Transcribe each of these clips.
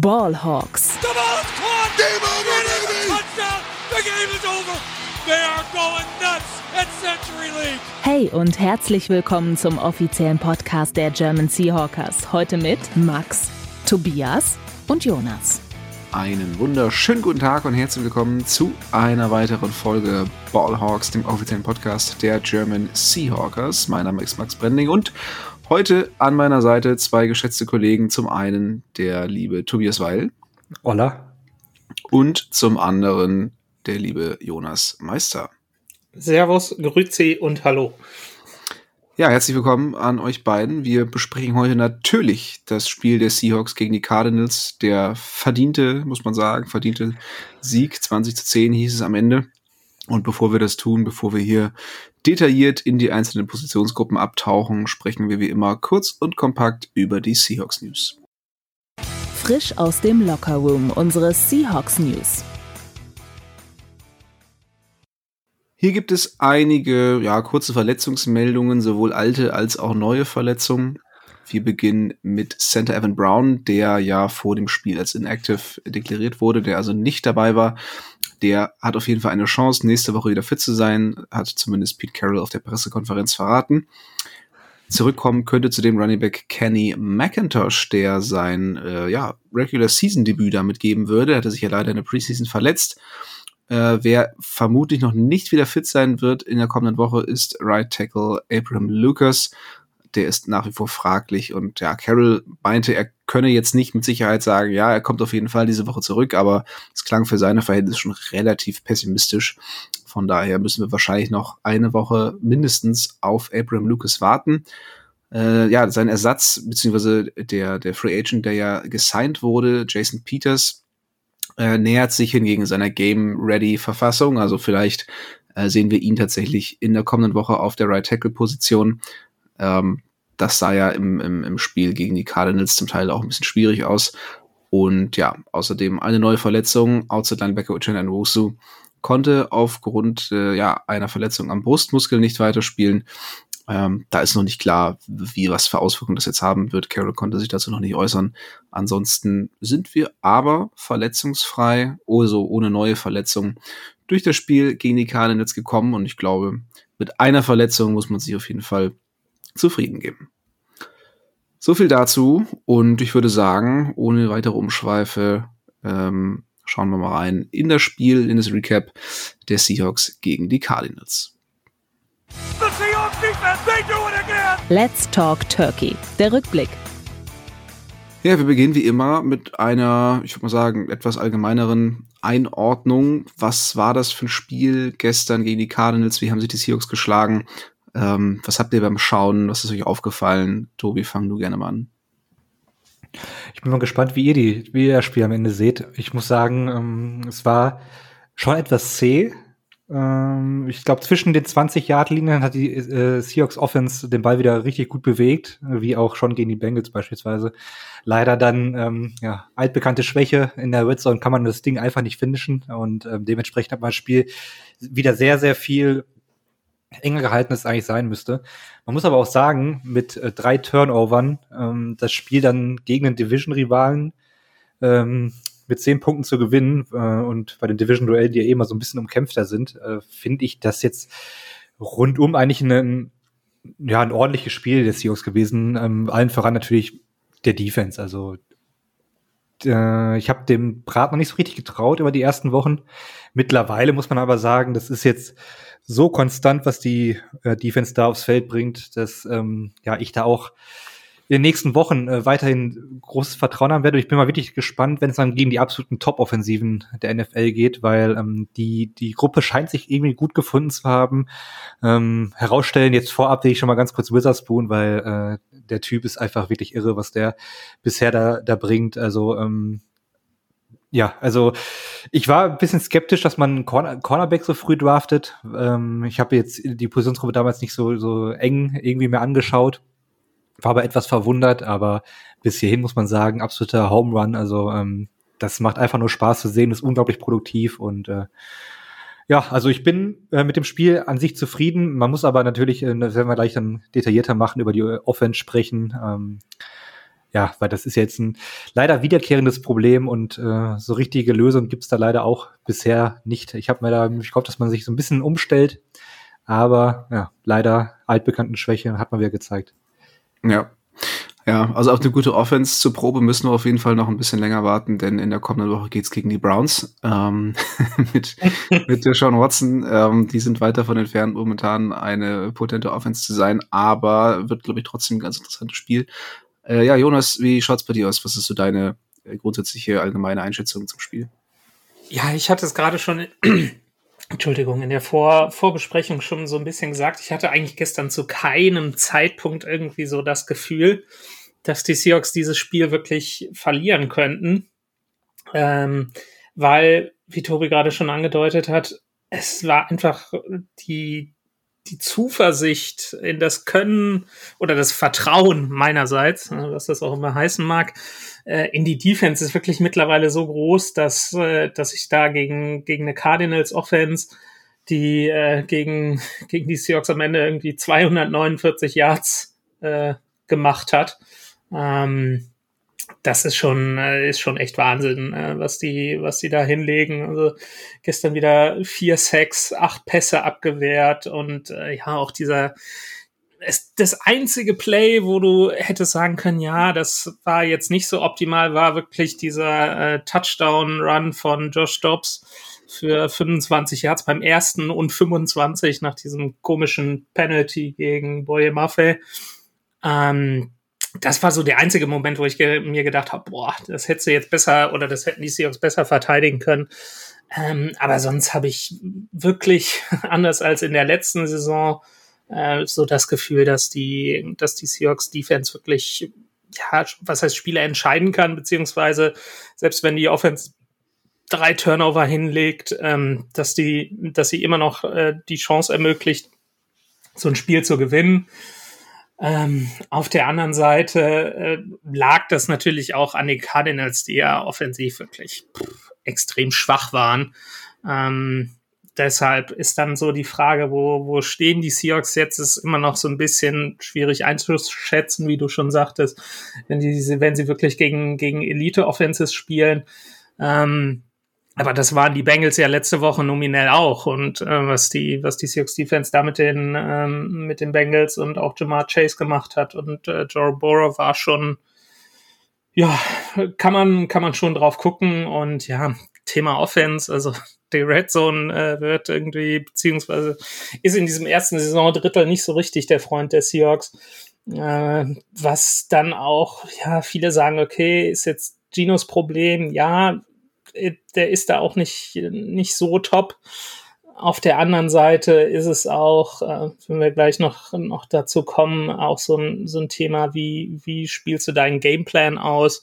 Ballhawks. The ball's caught. Game over, baby. Touchdown. The game is over. They are going nuts at Century League. Hey und herzlich willkommen zum offiziellen Podcast der German Seahawkers. Heute mit Max, Tobias und Jonas. Einen wunderschönen guten Tag und herzlich willkommen zu einer weiteren Folge Ballhawks, dem offiziellen Podcast der German Seahawkers. Mein Name ist Max Brending und heute an meiner Seite zwei geschätzte Kollegen. Zum einen der liebe Tobias Weil. Hola. Und zum anderen der liebe Jonas Meister. Servus, Grüezi und Hallo. Ja, herzlich willkommen an euch beiden. Wir besprechen heute natürlich das Spiel der Seahawks gegen die Cardinals. Der verdiente, muss man sagen, verdiente Sieg. 20 zu 10 hieß es am Ende. Und bevor wir das tun, bevor wir hier detailliert in die einzelnen Positionsgruppen abtauchen, sprechen wir wie immer kurz und kompakt über die Seahawks News. Frisch aus dem Lockerroom unsere Seahawks News. Hier gibt es einige ja, kurze Verletzungsmeldungen, sowohl alte als auch neue Verletzungen. Wir beginnen mit Center Evan Brown, der ja vor dem Spiel als inactive deklariert wurde, der also nicht dabei war. Der hat auf jeden Fall eine Chance, nächste Woche wieder fit zu sein, hat zumindest Pete Carroll auf der Pressekonferenz verraten. Zurückkommen könnte zu dem Running Back Kenny McIntosh, der sein äh, ja, Regular Season Debüt damit geben würde. Er hatte sich ja leider in der Preseason verletzt. Äh, wer vermutlich noch nicht wieder fit sein wird in der kommenden Woche, ist Right Tackle Abraham Lucas. Der ist nach wie vor fraglich und ja, Carroll meinte, er könne jetzt nicht mit Sicherheit sagen, ja, er kommt auf jeden Fall diese Woche zurück, aber es klang für seine Verhältnisse schon relativ pessimistisch. Von daher müssen wir wahrscheinlich noch eine Woche mindestens auf Abraham Lucas warten. Äh, ja, sein Ersatz, beziehungsweise der, der Free Agent, der ja gesigned wurde, Jason Peters, äh, nähert sich hingegen seiner Game-Ready-Verfassung. Also vielleicht äh, sehen wir ihn tatsächlich in der kommenden Woche auf der Right-Tackle-Position. Ähm, das sah ja im, im, im Spiel gegen die Cardinals zum Teil auch ein bisschen schwierig aus. Und ja, außerdem eine neue Verletzung. Outside Linebacker Uchenna Nwosu konnte aufgrund äh, ja, einer Verletzung am Brustmuskel nicht weiterspielen. Ähm, da ist noch nicht klar, wie was für Auswirkungen das jetzt haben wird. Carroll konnte sich dazu noch nicht äußern. Ansonsten sind wir aber verletzungsfrei, also ohne neue Verletzung, durch das Spiel gegen die Cardinals gekommen. Und ich glaube, mit einer Verletzung muss man sich auf jeden Fall zufrieden geben. So viel dazu. Und ich würde sagen, ohne weitere Umschweife, ähm, schauen wir mal rein in das Spiel, in das Recap der Seahawks gegen die Cardinals. Let's Talk Turkey. Der Rückblick. Ja, wir beginnen wie immer mit einer, ich würde mal sagen, etwas allgemeineren Einordnung. Was war das für ein Spiel gestern gegen die Cardinals? Wie haben sich die Seahawks geschlagen? Ähm, was habt ihr beim Schauen? Was ist euch aufgefallen? Tobi, fang du gerne mal an. Ich bin mal gespannt, wie ihr, die, wie ihr das Spiel am Ende seht. Ich muss sagen, ähm, es war schon etwas zäh. Ähm, ich glaube, zwischen den 20-Yard-Linien hat die äh, Seahawks Offense den Ball wieder richtig gut bewegt, wie auch schon gegen die Bengals beispielsweise. Leider dann, ähm, ja, altbekannte Schwäche in der Red Zone kann man das Ding einfach nicht finishen und ähm, dementsprechend hat man das Spiel wieder sehr, sehr viel enger gehalten es eigentlich sein müsste. Man muss aber auch sagen, mit äh, drei Turnovern ähm, das Spiel dann gegen den Division-Rivalen ähm, mit zehn Punkten zu gewinnen äh, und bei den Division-Duellen, die ja eh immer so ein bisschen umkämpfter sind, äh, finde ich das jetzt rundum eigentlich ein, ja, ein ordentliches Spiel des Seahawks gewesen. Ähm, allen voran natürlich der Defense. Also äh, ich habe dem Brat noch nicht so richtig getraut über die ersten Wochen. Mittlerweile muss man aber sagen, das ist jetzt so konstant, was die äh, Defense da aufs Feld bringt, dass ähm, ja ich da auch in den nächsten Wochen äh, weiterhin großes Vertrauen haben werde. Ich bin mal wirklich gespannt, wenn es dann gegen die absoluten Top-Offensiven der NFL geht, weil ähm, die, die Gruppe scheint sich irgendwie gut gefunden zu haben. Ähm, herausstellen jetzt vorab will ich schon mal ganz kurz Witherspoon, weil äh, der Typ ist einfach wirklich irre, was der bisher da, da bringt. Also ähm, ja, also ich war ein bisschen skeptisch, dass man Corner Cornerback so früh draftet. Ähm, ich habe jetzt die Positionsgruppe damals nicht so, so eng irgendwie mehr angeschaut. War aber etwas verwundert, aber bis hierhin muss man sagen, absoluter Home Run. Also ähm, das macht einfach nur Spaß zu sehen, ist unglaublich produktiv und äh, ja, also ich bin äh, mit dem Spiel an sich zufrieden. Man muss aber natürlich, äh, das werden wir gleich dann detaillierter machen, über die Offense sprechen. Ähm, ja, weil das ist jetzt ein leider wiederkehrendes Problem und äh, so richtige Lösung gibt's da leider auch bisher nicht. Ich habe mir da, ich hoffe, dass man sich so ein bisschen umstellt, aber ja, leider altbekannten Schwäche hat man wieder gezeigt. Ja. Ja, also auf eine gute Offense zur Probe müssen wir auf jeden Fall noch ein bisschen länger warten, denn in der kommenden Woche geht's gegen die Browns ähm, mit, mit der Sean Watson. Ähm, die sind weit davon entfernt, momentan eine potente Offense zu sein, aber wird, glaube ich, trotzdem ein ganz interessantes Spiel. Äh, ja, Jonas, wie schaut's bei dir aus? Was ist so deine äh, grundsätzliche allgemeine Einschätzung zum Spiel? Ja, ich hatte es gerade schon, Entschuldigung, in der Vor Vorbesprechung schon so ein bisschen gesagt. Ich hatte eigentlich gestern zu keinem Zeitpunkt irgendwie so das Gefühl, dass die Seahawks dieses Spiel wirklich verlieren könnten. Ähm, weil, wie Tobi gerade schon angedeutet hat, es war einfach die, die Zuversicht in das Können oder das Vertrauen meinerseits, äh, was das auch immer heißen mag, äh, in die Defense ist wirklich mittlerweile so groß, dass, äh, dass ich da gegen, gegen eine Cardinals Offense, die gegen, gegen die Seahawks am Ende irgendwie 249 Yards gemacht hat, ähm, das ist schon, äh, ist schon echt Wahnsinn, äh, was die, was die da hinlegen. Also gestern wieder vier Sacks, acht Pässe abgewehrt und äh, ja, auch dieser, es, das einzige Play, wo du hättest sagen können, ja, das war jetzt nicht so optimal, war wirklich dieser äh, Touchdown-Run von Josh Dobbs für 25 Yards beim ersten und 25 nach diesem komischen Penalty gegen Boye Maffei. Ähm, das war so der einzige Moment, wo ich ge mir gedacht habe, boah, das hättest du jetzt besser oder das hätten die Seahawks besser verteidigen können. Ähm, aber sonst habe ich wirklich, anders als in der letzten Saison, äh, so das Gefühl, dass die, dass die Seahawks Defense wirklich, ja, was heißt Spiele entscheiden kann, beziehungsweise selbst wenn die Offense drei Turnover hinlegt, ähm, dass die, dass sie immer noch äh, die Chance ermöglicht, so ein Spiel zu gewinnen. Ähm, auf der anderen Seite äh, lag das natürlich auch an den Cardinals, die ja offensiv wirklich pff, extrem schwach waren. Ähm, deshalb ist dann so die Frage, wo, wo stehen die Seahawks jetzt, ist immer noch so ein bisschen schwierig einzuschätzen, wie du schon sagtest, wenn, die, wenn sie wirklich gegen, gegen Elite-Offenses spielen. Ähm, aber das waren die Bengals ja letzte Woche nominell auch. Und äh, was die, was die Seahawks Defense da mit den, ähm, mit den Bengals und auch Jamar Chase gemacht hat und äh, Joe Burrow war schon, ja, kann man, kann man schon drauf gucken. Und ja, Thema Offense, also die Red Zone äh, wird irgendwie, beziehungsweise ist in diesem ersten Saisondrittel nicht so richtig der Freund der Seahawks. Äh, was dann auch, ja, viele sagen, okay, ist jetzt Ginos Problem, ja, der ist da auch nicht, nicht so top. Auf der anderen Seite ist es auch, äh, wenn wir gleich noch, noch dazu kommen, auch so ein, so ein Thema, wie, wie spielst du deinen Gameplan aus?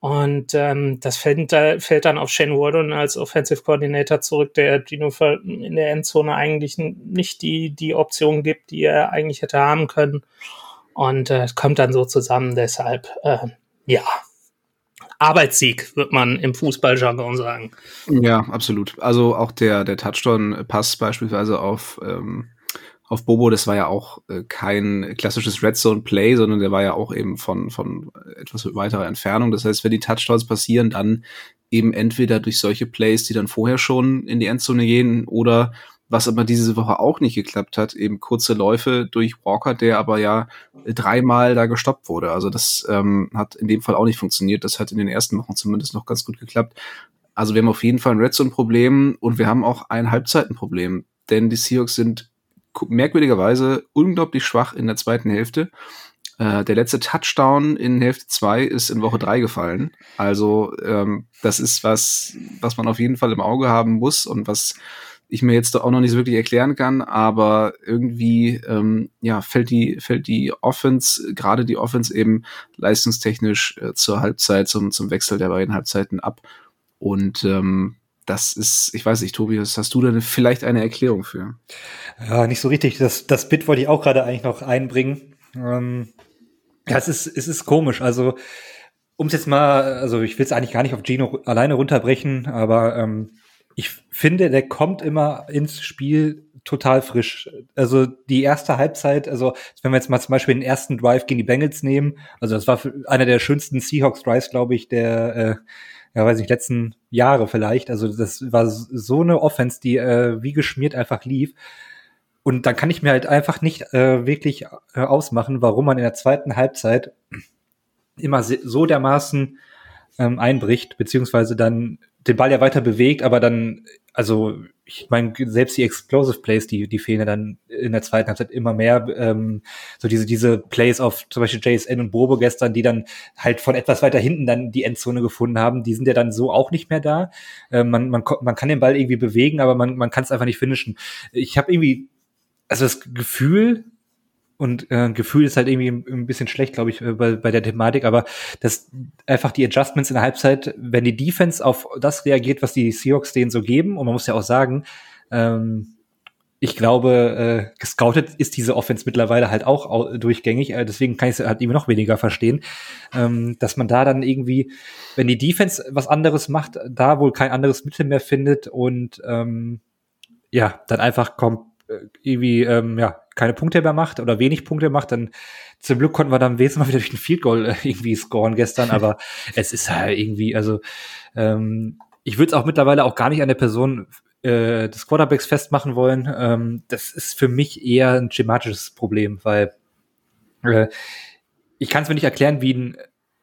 Und ähm, das fällt, fällt dann auf Shane Warden als Offensive Coordinator zurück, der Gino in der Endzone eigentlich nicht die, die Option gibt, die er eigentlich hätte haben können. Und äh, kommt dann so zusammen. Deshalb, äh, ja, Arbeitssieg, wird man im Fußballjargon sagen. Ja, absolut. Also auch der, der Touchdown-Pass beispielsweise auf, ähm, auf Bobo, das war ja auch äh, kein klassisches Red Zone Play, sondern der war ja auch eben von, von etwas weiterer Entfernung. Das heißt, wenn die Touchdowns passieren, dann eben entweder durch solche Plays, die dann vorher schon in die Endzone gehen oder was aber diese Woche auch nicht geklappt hat, eben kurze Läufe durch Walker, der aber ja dreimal da gestoppt wurde. Also das ähm, hat in dem Fall auch nicht funktioniert. Das hat in den ersten Wochen zumindest noch ganz gut geklappt. Also wir haben auf jeden Fall ein Red Zone-Problem und wir haben auch ein Halbzeitenproblem, denn die Seahawks sind merkwürdigerweise unglaublich schwach in der zweiten Hälfte. Äh, der letzte Touchdown in Hälfte 2 ist in Woche 3 gefallen. Also ähm, das ist was, was man auf jeden Fall im Auge haben muss und was ich mir jetzt auch noch nicht so wirklich erklären kann, aber irgendwie ähm, ja fällt die fällt die Offense gerade die Offense eben leistungstechnisch äh, zur Halbzeit zum zum Wechsel der beiden Halbzeiten ab und ähm, das ist, ich weiß nicht, Tobias, hast du da vielleicht eine Erklärung für? Ja, nicht so richtig. Das, das Bit wollte ich auch gerade eigentlich noch einbringen. Ähm, ja, es ist, es ist komisch. Also, um es jetzt mal, also ich will es eigentlich gar nicht auf Gino alleine runterbrechen, aber ähm, ich finde, der kommt immer ins Spiel total frisch. Also die erste Halbzeit, also wenn wir jetzt mal zum Beispiel den ersten Drive gegen die Bengals nehmen, also das war einer der schönsten Seahawks-Drives, glaube ich, der, äh, ja weiß nicht, letzten Jahre vielleicht. Also das war so eine Offense, die äh, wie geschmiert einfach lief. Und dann kann ich mir halt einfach nicht äh, wirklich äh, ausmachen, warum man in der zweiten Halbzeit immer so dermaßen ähm, einbricht, beziehungsweise dann den Ball ja weiter bewegt, aber dann, also ich meine, selbst die Explosive Plays, die, die fehlen ja dann in der zweiten Halbzeit immer mehr. Ähm, so diese, diese Plays auf zum Beispiel JSN und Bobo gestern, die dann halt von etwas weiter hinten dann die Endzone gefunden haben, die sind ja dann so auch nicht mehr da. Ähm, man, man, man kann den Ball irgendwie bewegen, aber man, man kann es einfach nicht finishen. Ich habe irgendwie, also das Gefühl, und äh, Gefühl ist halt irgendwie ein bisschen schlecht, glaube ich, äh, bei, bei der Thematik, aber das einfach die Adjustments in der Halbzeit, wenn die Defense auf das reagiert, was die Seahawks denen so geben, und man muss ja auch sagen, ähm, ich glaube, äh, gescoutet ist diese Offense mittlerweile halt auch durchgängig, äh, deswegen kann ich es halt immer noch weniger verstehen, ähm, dass man da dann irgendwie, wenn die Defense was anderes macht, da wohl kein anderes Mittel mehr findet und ähm, ja, dann einfach kommt irgendwie ähm, ja keine Punkte mehr macht oder wenig Punkte macht, dann zum Glück konnten wir dann wesentlich mal wieder durch ein Field Goal äh, irgendwie scoren gestern, aber es ist halt irgendwie, also ähm, ich würde es auch mittlerweile auch gar nicht an der Person äh, des Quarterbacks festmachen wollen. Ähm, das ist für mich eher ein schematisches Problem, weil äh, ich kann es mir nicht erklären, wie ein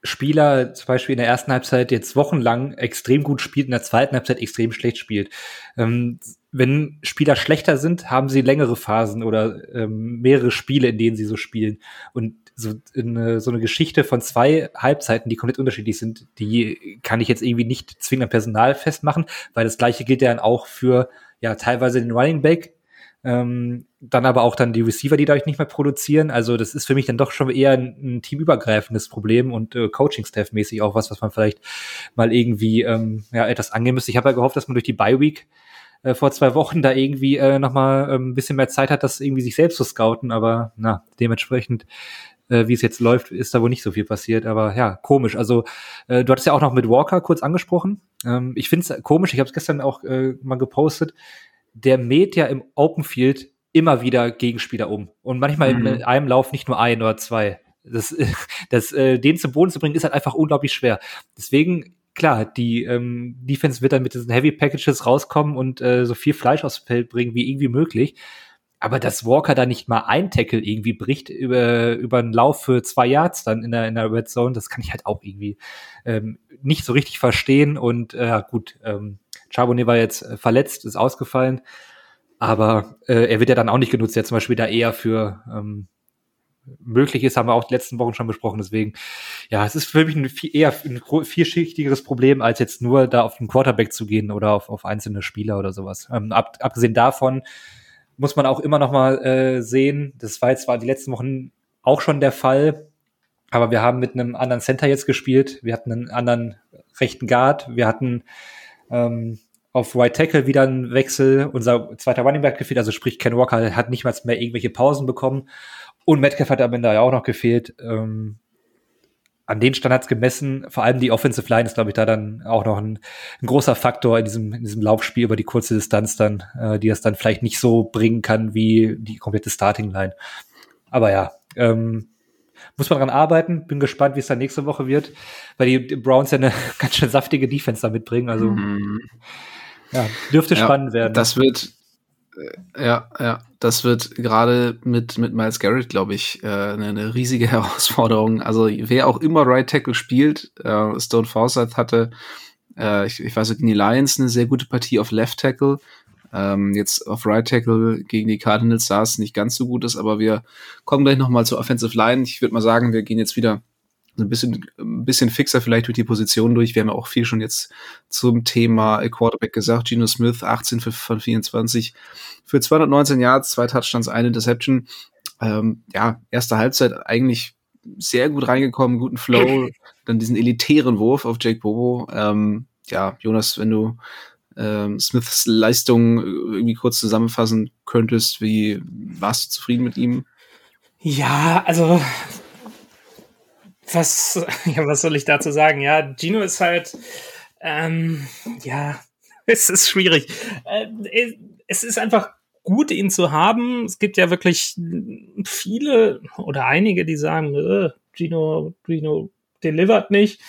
Spieler zum Beispiel in der ersten Halbzeit jetzt wochenlang extrem gut spielt, in der zweiten Halbzeit extrem schlecht spielt. Ähm, wenn Spieler schlechter sind, haben sie längere Phasen oder ähm, mehrere Spiele, in denen sie so spielen. Und so eine, so eine Geschichte von zwei Halbzeiten, die komplett unterschiedlich sind, die kann ich jetzt irgendwie nicht zwingend am Personal festmachen, weil das gleiche gilt ja dann auch für ja teilweise den Running Back, ähm, dann aber auch dann die Receiver, die dadurch nicht mehr produzieren. Also das ist für mich dann doch schon eher ein, ein teamübergreifendes Problem und äh, Coaching-Staff-mäßig auch was, was man vielleicht mal irgendwie ähm, ja, etwas angehen müsste. Ich habe ja gehofft, dass man durch die Bye-Week äh, vor zwei Wochen da irgendwie äh, nochmal ähm, ein bisschen mehr Zeit hat, das irgendwie sich selbst zu scouten, aber na, dementsprechend äh, wie es jetzt läuft, ist da wohl nicht so viel passiert. Aber ja, komisch. Also äh, du hattest ja auch noch mit Walker kurz angesprochen. Ähm, ich finde es komisch, ich habe es gestern auch äh, mal gepostet. Der mäht ja im Open Field immer wieder Gegenspieler um. Und manchmal mhm. in einem Lauf nicht nur ein oder zwei. Das, das, äh, den zum Boden zu bringen, ist halt einfach unglaublich schwer. Deswegen klar, die ähm, Defense wird dann mit diesen Heavy Packages rauskommen und äh, so viel Fleisch aufs Feld bringen wie irgendwie möglich. Aber dass Walker da nicht mal ein Tackle irgendwie bricht über, über einen Lauf für zwei Yards dann in der, in der Red Zone, das kann ich halt auch irgendwie ähm, nicht so richtig verstehen. Und äh, gut, ähm, Charbonnet war jetzt äh, verletzt, ist ausgefallen. Aber äh, er wird ja dann auch nicht genutzt, ja zum Beispiel da eher für ähm, möglich ist, haben wir auch die letzten Wochen schon besprochen. Deswegen, ja, es ist für mich ein viel, eher ein vielschichtigeres Problem, als jetzt nur da auf den Quarterback zu gehen oder auf, auf einzelne Spieler oder sowas. Ähm, ab, abgesehen davon muss man auch immer noch mal äh, sehen, das war jetzt zwar die letzten Wochen auch schon der Fall, aber wir haben mit einem anderen Center jetzt gespielt. Wir hatten einen anderen rechten Guard. Wir hatten ähm, auf Right Tackle wieder einen Wechsel. Unser zweiter Running Back gefehlt, also sprich Ken Walker hat nicht mal mehr irgendwelche Pausen bekommen. Und Metcalf hat am Ende ja auch noch gefehlt. Ähm, an den Standards gemessen, vor allem die Offensive Line ist, glaube ich, da dann auch noch ein, ein, großer Faktor in diesem, in diesem Laufspiel über die kurze Distanz dann, äh, die das dann vielleicht nicht so bringen kann wie die komplette Starting Line. Aber ja, ähm, muss man dran arbeiten. Bin gespannt, wie es dann nächste Woche wird, weil die Browns ja eine ganz schön saftige Defense da mitbringen. Also mhm. ja, dürfte ja, spannend werden. Das wird, ja, ja, das wird gerade mit, mit Miles Garrett, glaube ich, äh, eine, eine, riesige Herausforderung. Also wer auch immer Right Tackle spielt, äh, Stone Forsyth hatte, äh, ich, ich weiß nicht, gegen die Lions eine sehr gute Partie auf Left Tackle. Ähm, jetzt auf Right Tackle gegen die Cardinals sah es nicht ganz so gut ist, aber wir kommen gleich nochmal zur Offensive Line. Ich würde mal sagen, wir gehen jetzt wieder ein bisschen, ein bisschen fixer vielleicht durch die Position durch. Wir haben ja auch viel schon jetzt zum Thema Quarterback gesagt. Geno Smith, 18 für, von 24 für 219 Yards, zwei Touchdowns, eine Interception. Ähm, ja, erste Halbzeit eigentlich sehr gut reingekommen, guten Flow, dann diesen elitären Wurf auf Jake Bobo. Ähm, ja, Jonas, wenn du ähm, Smiths Leistung irgendwie kurz zusammenfassen könntest, wie warst du zufrieden mit ihm? Ja, also was, ja, was soll ich dazu sagen? Ja, Gino ist halt, ähm, ja, es ist schwierig. Äh, es ist einfach gut, ihn zu haben. Es gibt ja wirklich viele oder einige, die sagen, äh, Gino, Gino delivert nicht.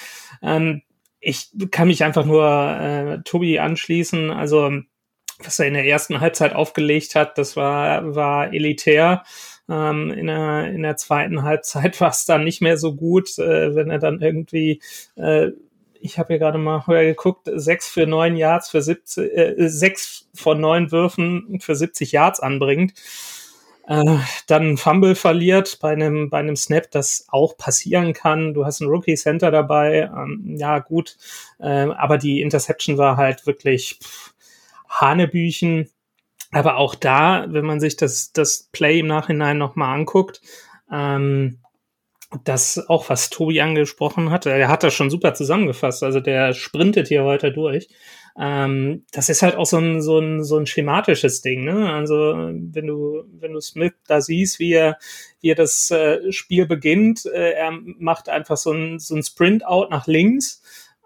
Ähm, ich kann mich einfach nur äh, Tobi anschließen. Also was er in der ersten Halbzeit aufgelegt hat, das war, war elitär. Ähm, in, der, in der zweiten Halbzeit war es dann nicht mehr so gut, äh, wenn er dann irgendwie, äh, ich habe hier gerade mal höher geguckt, sechs für neun Yards für 70, äh, sechs von neun Würfen für 70 Yards anbringt. Äh, dann Fumble verliert bei einem, bei einem Snap, das auch passieren kann. Du hast einen Rookie Center dabei, ähm, ja gut, äh, aber die Interception war halt wirklich Hanebüchen. Aber auch da, wenn man sich das, das Play im Nachhinein nochmal anguckt, ähm, das auch, was Tobi angesprochen hatte, er hat das schon super zusammengefasst. Also der sprintet hier heute durch. Ähm, das ist halt auch so ein, so ein, so ein schematisches Ding, ne? Also, wenn du, wenn du Smith da siehst, wie er, wie er das äh, Spiel beginnt, äh, er macht einfach so ein, so ein Sprint-Out nach links,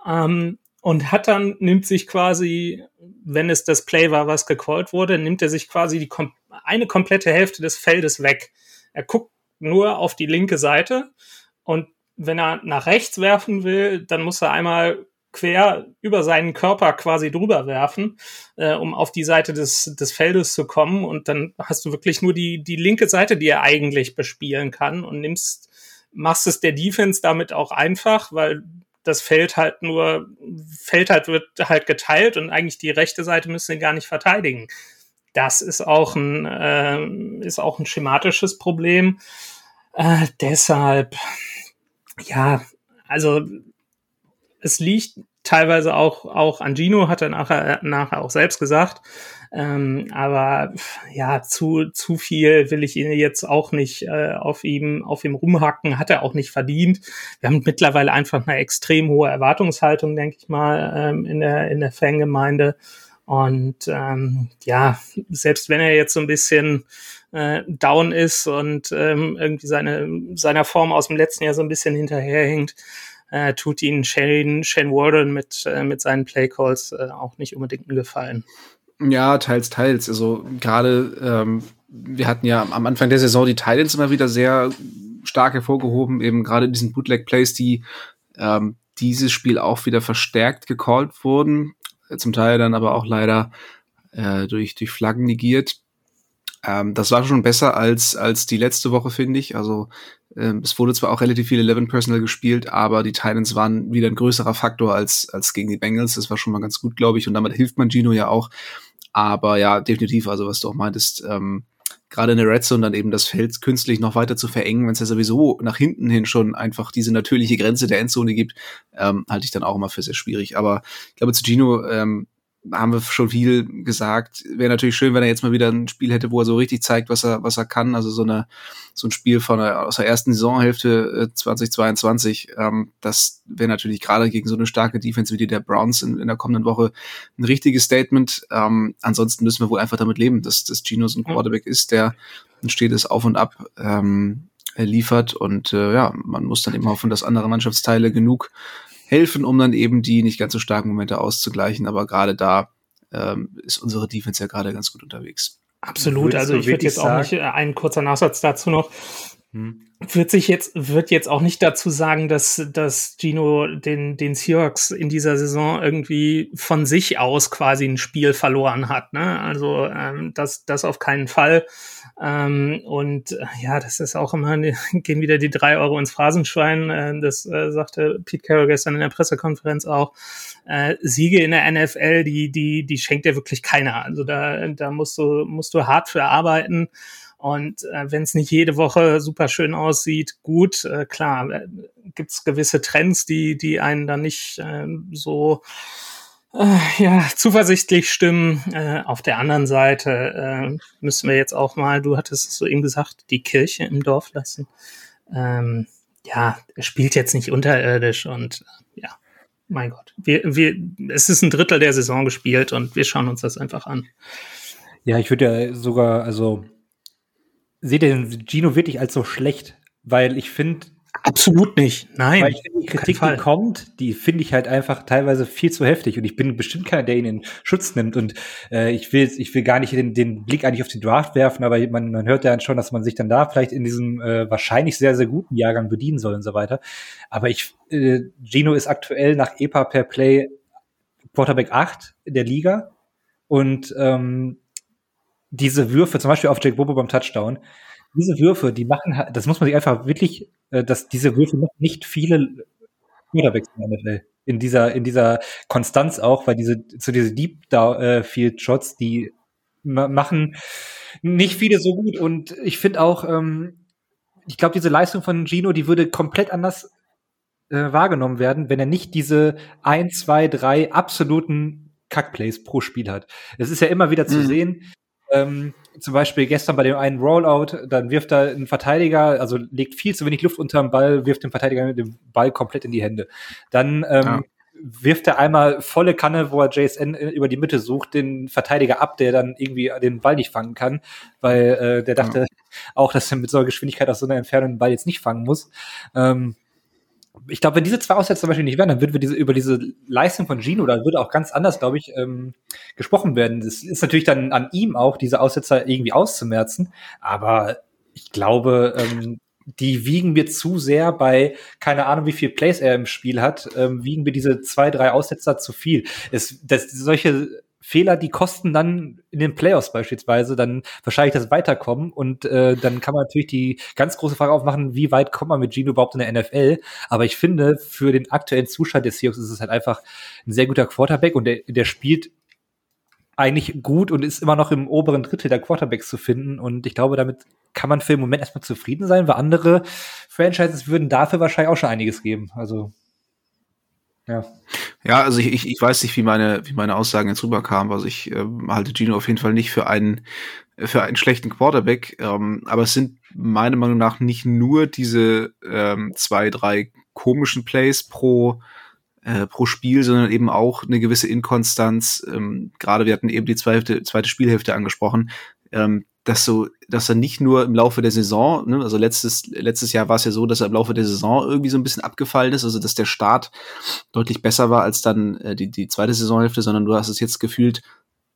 ähm, und hat dann, nimmt sich quasi, wenn es das Play war, was gecallt wurde, nimmt er sich quasi die kom eine komplette Hälfte des Feldes weg. Er guckt nur auf die linke Seite und wenn er nach rechts werfen will, dann muss er einmal quer über seinen Körper quasi drüber werfen, äh, um auf die Seite des, des Feldes zu kommen. Und dann hast du wirklich nur die, die linke Seite, die er eigentlich bespielen kann und nimmst, machst es der Defense damit auch einfach, weil das Feld halt nur, Feld halt wird halt geteilt und eigentlich die rechte Seite müssen gar nicht verteidigen. Das ist auch ein, äh, ist auch ein schematisches Problem. Äh, deshalb, ja, also es liegt teilweise auch, auch an Gino, hat er nachher, nachher auch selbst gesagt. Ähm, aber ja, zu, zu viel will ich ihn jetzt auch nicht äh, auf ihm, auf ihm rumhacken, hat er auch nicht verdient. Wir haben mittlerweile einfach eine extrem hohe Erwartungshaltung, denke ich mal, ähm, in der, in der Fangemeinde. Und ähm, ja, selbst wenn er jetzt so ein bisschen äh, down ist und ähm, irgendwie seine, seiner Form aus dem letzten Jahr so ein bisschen hinterherhängt, äh, tut ihn Shane, Shane Warden mit, äh, mit seinen Playcalls äh, auch nicht unbedingt einen Gefallen. Ja, teils, teils. Also gerade, ähm, wir hatten ja am Anfang der Saison die Titans immer wieder sehr stark hervorgehoben, eben gerade diesen Bootleg-Plays, die ähm, dieses Spiel auch wieder verstärkt gecallt wurden, zum Teil dann aber auch leider äh, durch, durch Flaggen negiert. Ähm, das war schon besser als, als die letzte Woche, finde ich. Also ähm, es wurde zwar auch relativ viel 11 Personal gespielt, aber die Titans waren wieder ein größerer Faktor als, als gegen die Bengals. Das war schon mal ganz gut, glaube ich. Und damit hilft man Gino ja auch. Aber ja, definitiv, also was du auch meintest, ähm, gerade in der Red Zone dann eben das Feld künstlich noch weiter zu verengen, wenn es ja sowieso nach hinten hin schon einfach diese natürliche Grenze der Endzone gibt, ähm, halte ich dann auch immer für sehr schwierig. Aber ich glaube, zu Gino, ähm, haben wir schon viel gesagt. Wäre natürlich schön, wenn er jetzt mal wieder ein Spiel hätte, wo er so richtig zeigt, was er, was er kann. Also so eine, so ein Spiel von der, aus der ersten Saisonhälfte äh, 2022. Ähm, das wäre natürlich gerade gegen so eine starke Defense wie die der Browns in, in der kommenden Woche ein richtiges Statement. Ähm, ansonsten müssen wir wohl einfach damit leben, dass, dass Gino so ein Quarterback ist, der ein stetes Auf und Ab ähm, liefert. Und äh, ja, man muss dann eben hoffen, dass andere Mannschaftsteile genug helfen, um dann eben die nicht ganz so starken Momente auszugleichen. Aber gerade da ähm, ist unsere Defense ja gerade ganz gut unterwegs. Absolut. Also ich würde jetzt auch nicht, äh, ein kurzer Nachsatz dazu noch. Hm. Wird sich jetzt, wird jetzt auch nicht dazu sagen, dass, dass Gino den, den Seahawks in dieser Saison irgendwie von sich aus quasi ein Spiel verloren hat. Ne? Also ähm, das, das auf keinen Fall. Ähm, und äh, ja, das ist auch immer, gehen wieder die drei Euro ins Phrasenschwein. Äh, das äh, sagte Pete Carroll gestern in der Pressekonferenz auch. Äh, Siege in der NFL, die, die, die schenkt dir wirklich keiner. Also da, da musst du, musst du hart für arbeiten. Und äh, wenn es nicht jede Woche super schön aussieht, gut, äh, klar, äh, gibt es gewisse Trends, die, die einen dann nicht äh, so äh, ja, zuversichtlich stimmen. Äh, auf der anderen Seite äh, müssen wir jetzt auch mal, du hattest es so eben gesagt, die Kirche im Dorf lassen. Ähm, ja, er spielt jetzt nicht unterirdisch und ja, mein Gott. Wir, wir, es ist ein Drittel der Saison gespielt und wir schauen uns das einfach an. Ja, ich würde ja sogar, also seht ihr Gino wirklich als so schlecht? Weil ich finde, Absolut nicht. Nein. Weil ich finde, die Kritik, die kommt, die finde ich halt einfach teilweise viel zu heftig. Und ich bin bestimmt keiner, der ihn in Schutz nimmt. Und äh, ich will, ich will gar nicht den, den Blick eigentlich auf den Draft werfen, aber man, man hört ja dann schon, dass man sich dann da vielleicht in diesem äh, wahrscheinlich sehr, sehr guten Jahrgang bedienen soll und so weiter. Aber ich, äh, Gino ist aktuell nach EPA per Play Quarterback 8 in der Liga. Und ähm, diese Würfe, zum Beispiel auf Jake Bobo beim Touchdown, diese Würfe, die machen, das muss man sich einfach wirklich, äh, dass diese Würfe nicht viele Quarterbacks in der NFL. In dieser, in dieser Konstanz auch, weil diese, so diese Deep äh, Field Shots, die machen nicht viele so gut. Und ich finde auch, ähm, ich glaube, diese Leistung von Gino, die würde komplett anders äh, wahrgenommen werden, wenn er nicht diese ein, zwei, drei absoluten Kackplays pro Spiel hat. Es ist ja immer wieder zu mhm. sehen, ähm, zum Beispiel gestern bei dem einen Rollout, dann wirft da ein Verteidiger, also legt viel zu wenig Luft unter dem Ball, wirft dem Verteidiger den Ball komplett in die Hände. Dann ähm, ja. wirft er einmal volle Kanne, wo er JSN über die Mitte sucht, den Verteidiger ab, der dann irgendwie den Ball nicht fangen kann, weil äh, der dachte ja. auch, dass er mit so einer Geschwindigkeit aus so einer Entfernung den Ball jetzt nicht fangen muss. Ähm, ich glaube, wenn diese zwei Aussätze zum Beispiel nicht wären, dann würden wir diese, über diese Leistung von Gino, da würde auch ganz anders, glaube ich, ähm, gesprochen werden. Das ist natürlich dann an ihm auch, diese Aussetzer irgendwie auszumerzen. Aber ich glaube, ähm, die wiegen wir zu sehr bei, keine Ahnung, wie viel Plays er im Spiel hat, ähm, wiegen wir diese zwei, drei Aussetzer zu viel. Es, das, solche Fehler, die kosten dann in den Playoffs beispielsweise dann wahrscheinlich das Weiterkommen und äh, dann kann man natürlich die ganz große Frage aufmachen, wie weit kommt man mit Gino überhaupt in der NFL? Aber ich finde, für den aktuellen Zustand des Seahawks ist es halt einfach ein sehr guter Quarterback und der, der spielt eigentlich gut und ist immer noch im oberen Drittel der Quarterbacks zu finden und ich glaube, damit kann man für den Moment erstmal zufrieden sein, weil andere Franchises würden dafür wahrscheinlich auch schon einiges geben. Also ja. Ja, also ich, ich, ich weiß nicht, wie meine, wie meine Aussagen jetzt rüberkamen. Also ich äh, halte Gino auf jeden Fall nicht für einen, für einen schlechten Quarterback. Ähm, aber es sind meiner Meinung nach nicht nur diese ähm, zwei, drei komischen Plays pro, äh, pro Spiel, sondern eben auch eine gewisse Inkonstanz. Ähm, Gerade wir hatten eben die zweite, zweite Spielhälfte angesprochen. Ähm, dass so, dass er nicht nur im Laufe der Saison, ne, also letztes, letztes Jahr war es ja so, dass er im Laufe der Saison irgendwie so ein bisschen abgefallen ist, also dass der Start deutlich besser war als dann äh, die, die zweite Saisonhälfte, sondern du hast es jetzt gefühlt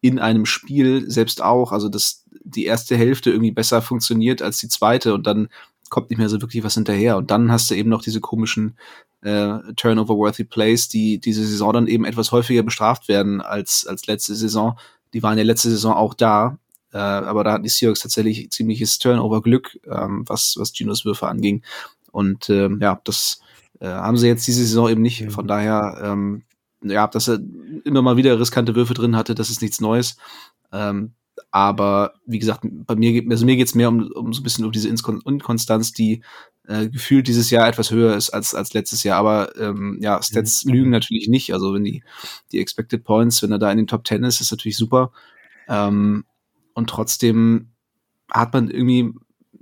in einem Spiel selbst auch, also dass die erste Hälfte irgendwie besser funktioniert als die zweite und dann kommt nicht mehr so wirklich was hinterher. Und dann hast du eben noch diese komischen äh, Turnover-worthy Plays, die diese Saison dann eben etwas häufiger bestraft werden als, als letzte Saison. Die waren ja letzte Saison auch da, äh, aber da hatten die Seahawks tatsächlich ziemliches Turnover-Glück, ähm, was, was Ginos Würfe anging. Und ähm, ja, das äh, haben sie jetzt diese Saison eben nicht. Von daher, ähm, ja, dass er immer mal wieder riskante Würfe drin hatte, das ist nichts Neues. Ähm, aber wie gesagt, bei mir, also mir geht es mehr um, um so ein bisschen um diese Inkonstanz, die äh, gefühlt dieses Jahr etwas höher ist als, als letztes Jahr. Aber ähm, ja, Stats mhm. lügen natürlich nicht. Also wenn die, die Expected Points, wenn er da in den Top 10 ist, ist natürlich super. Ähm, und trotzdem hat man irgendwie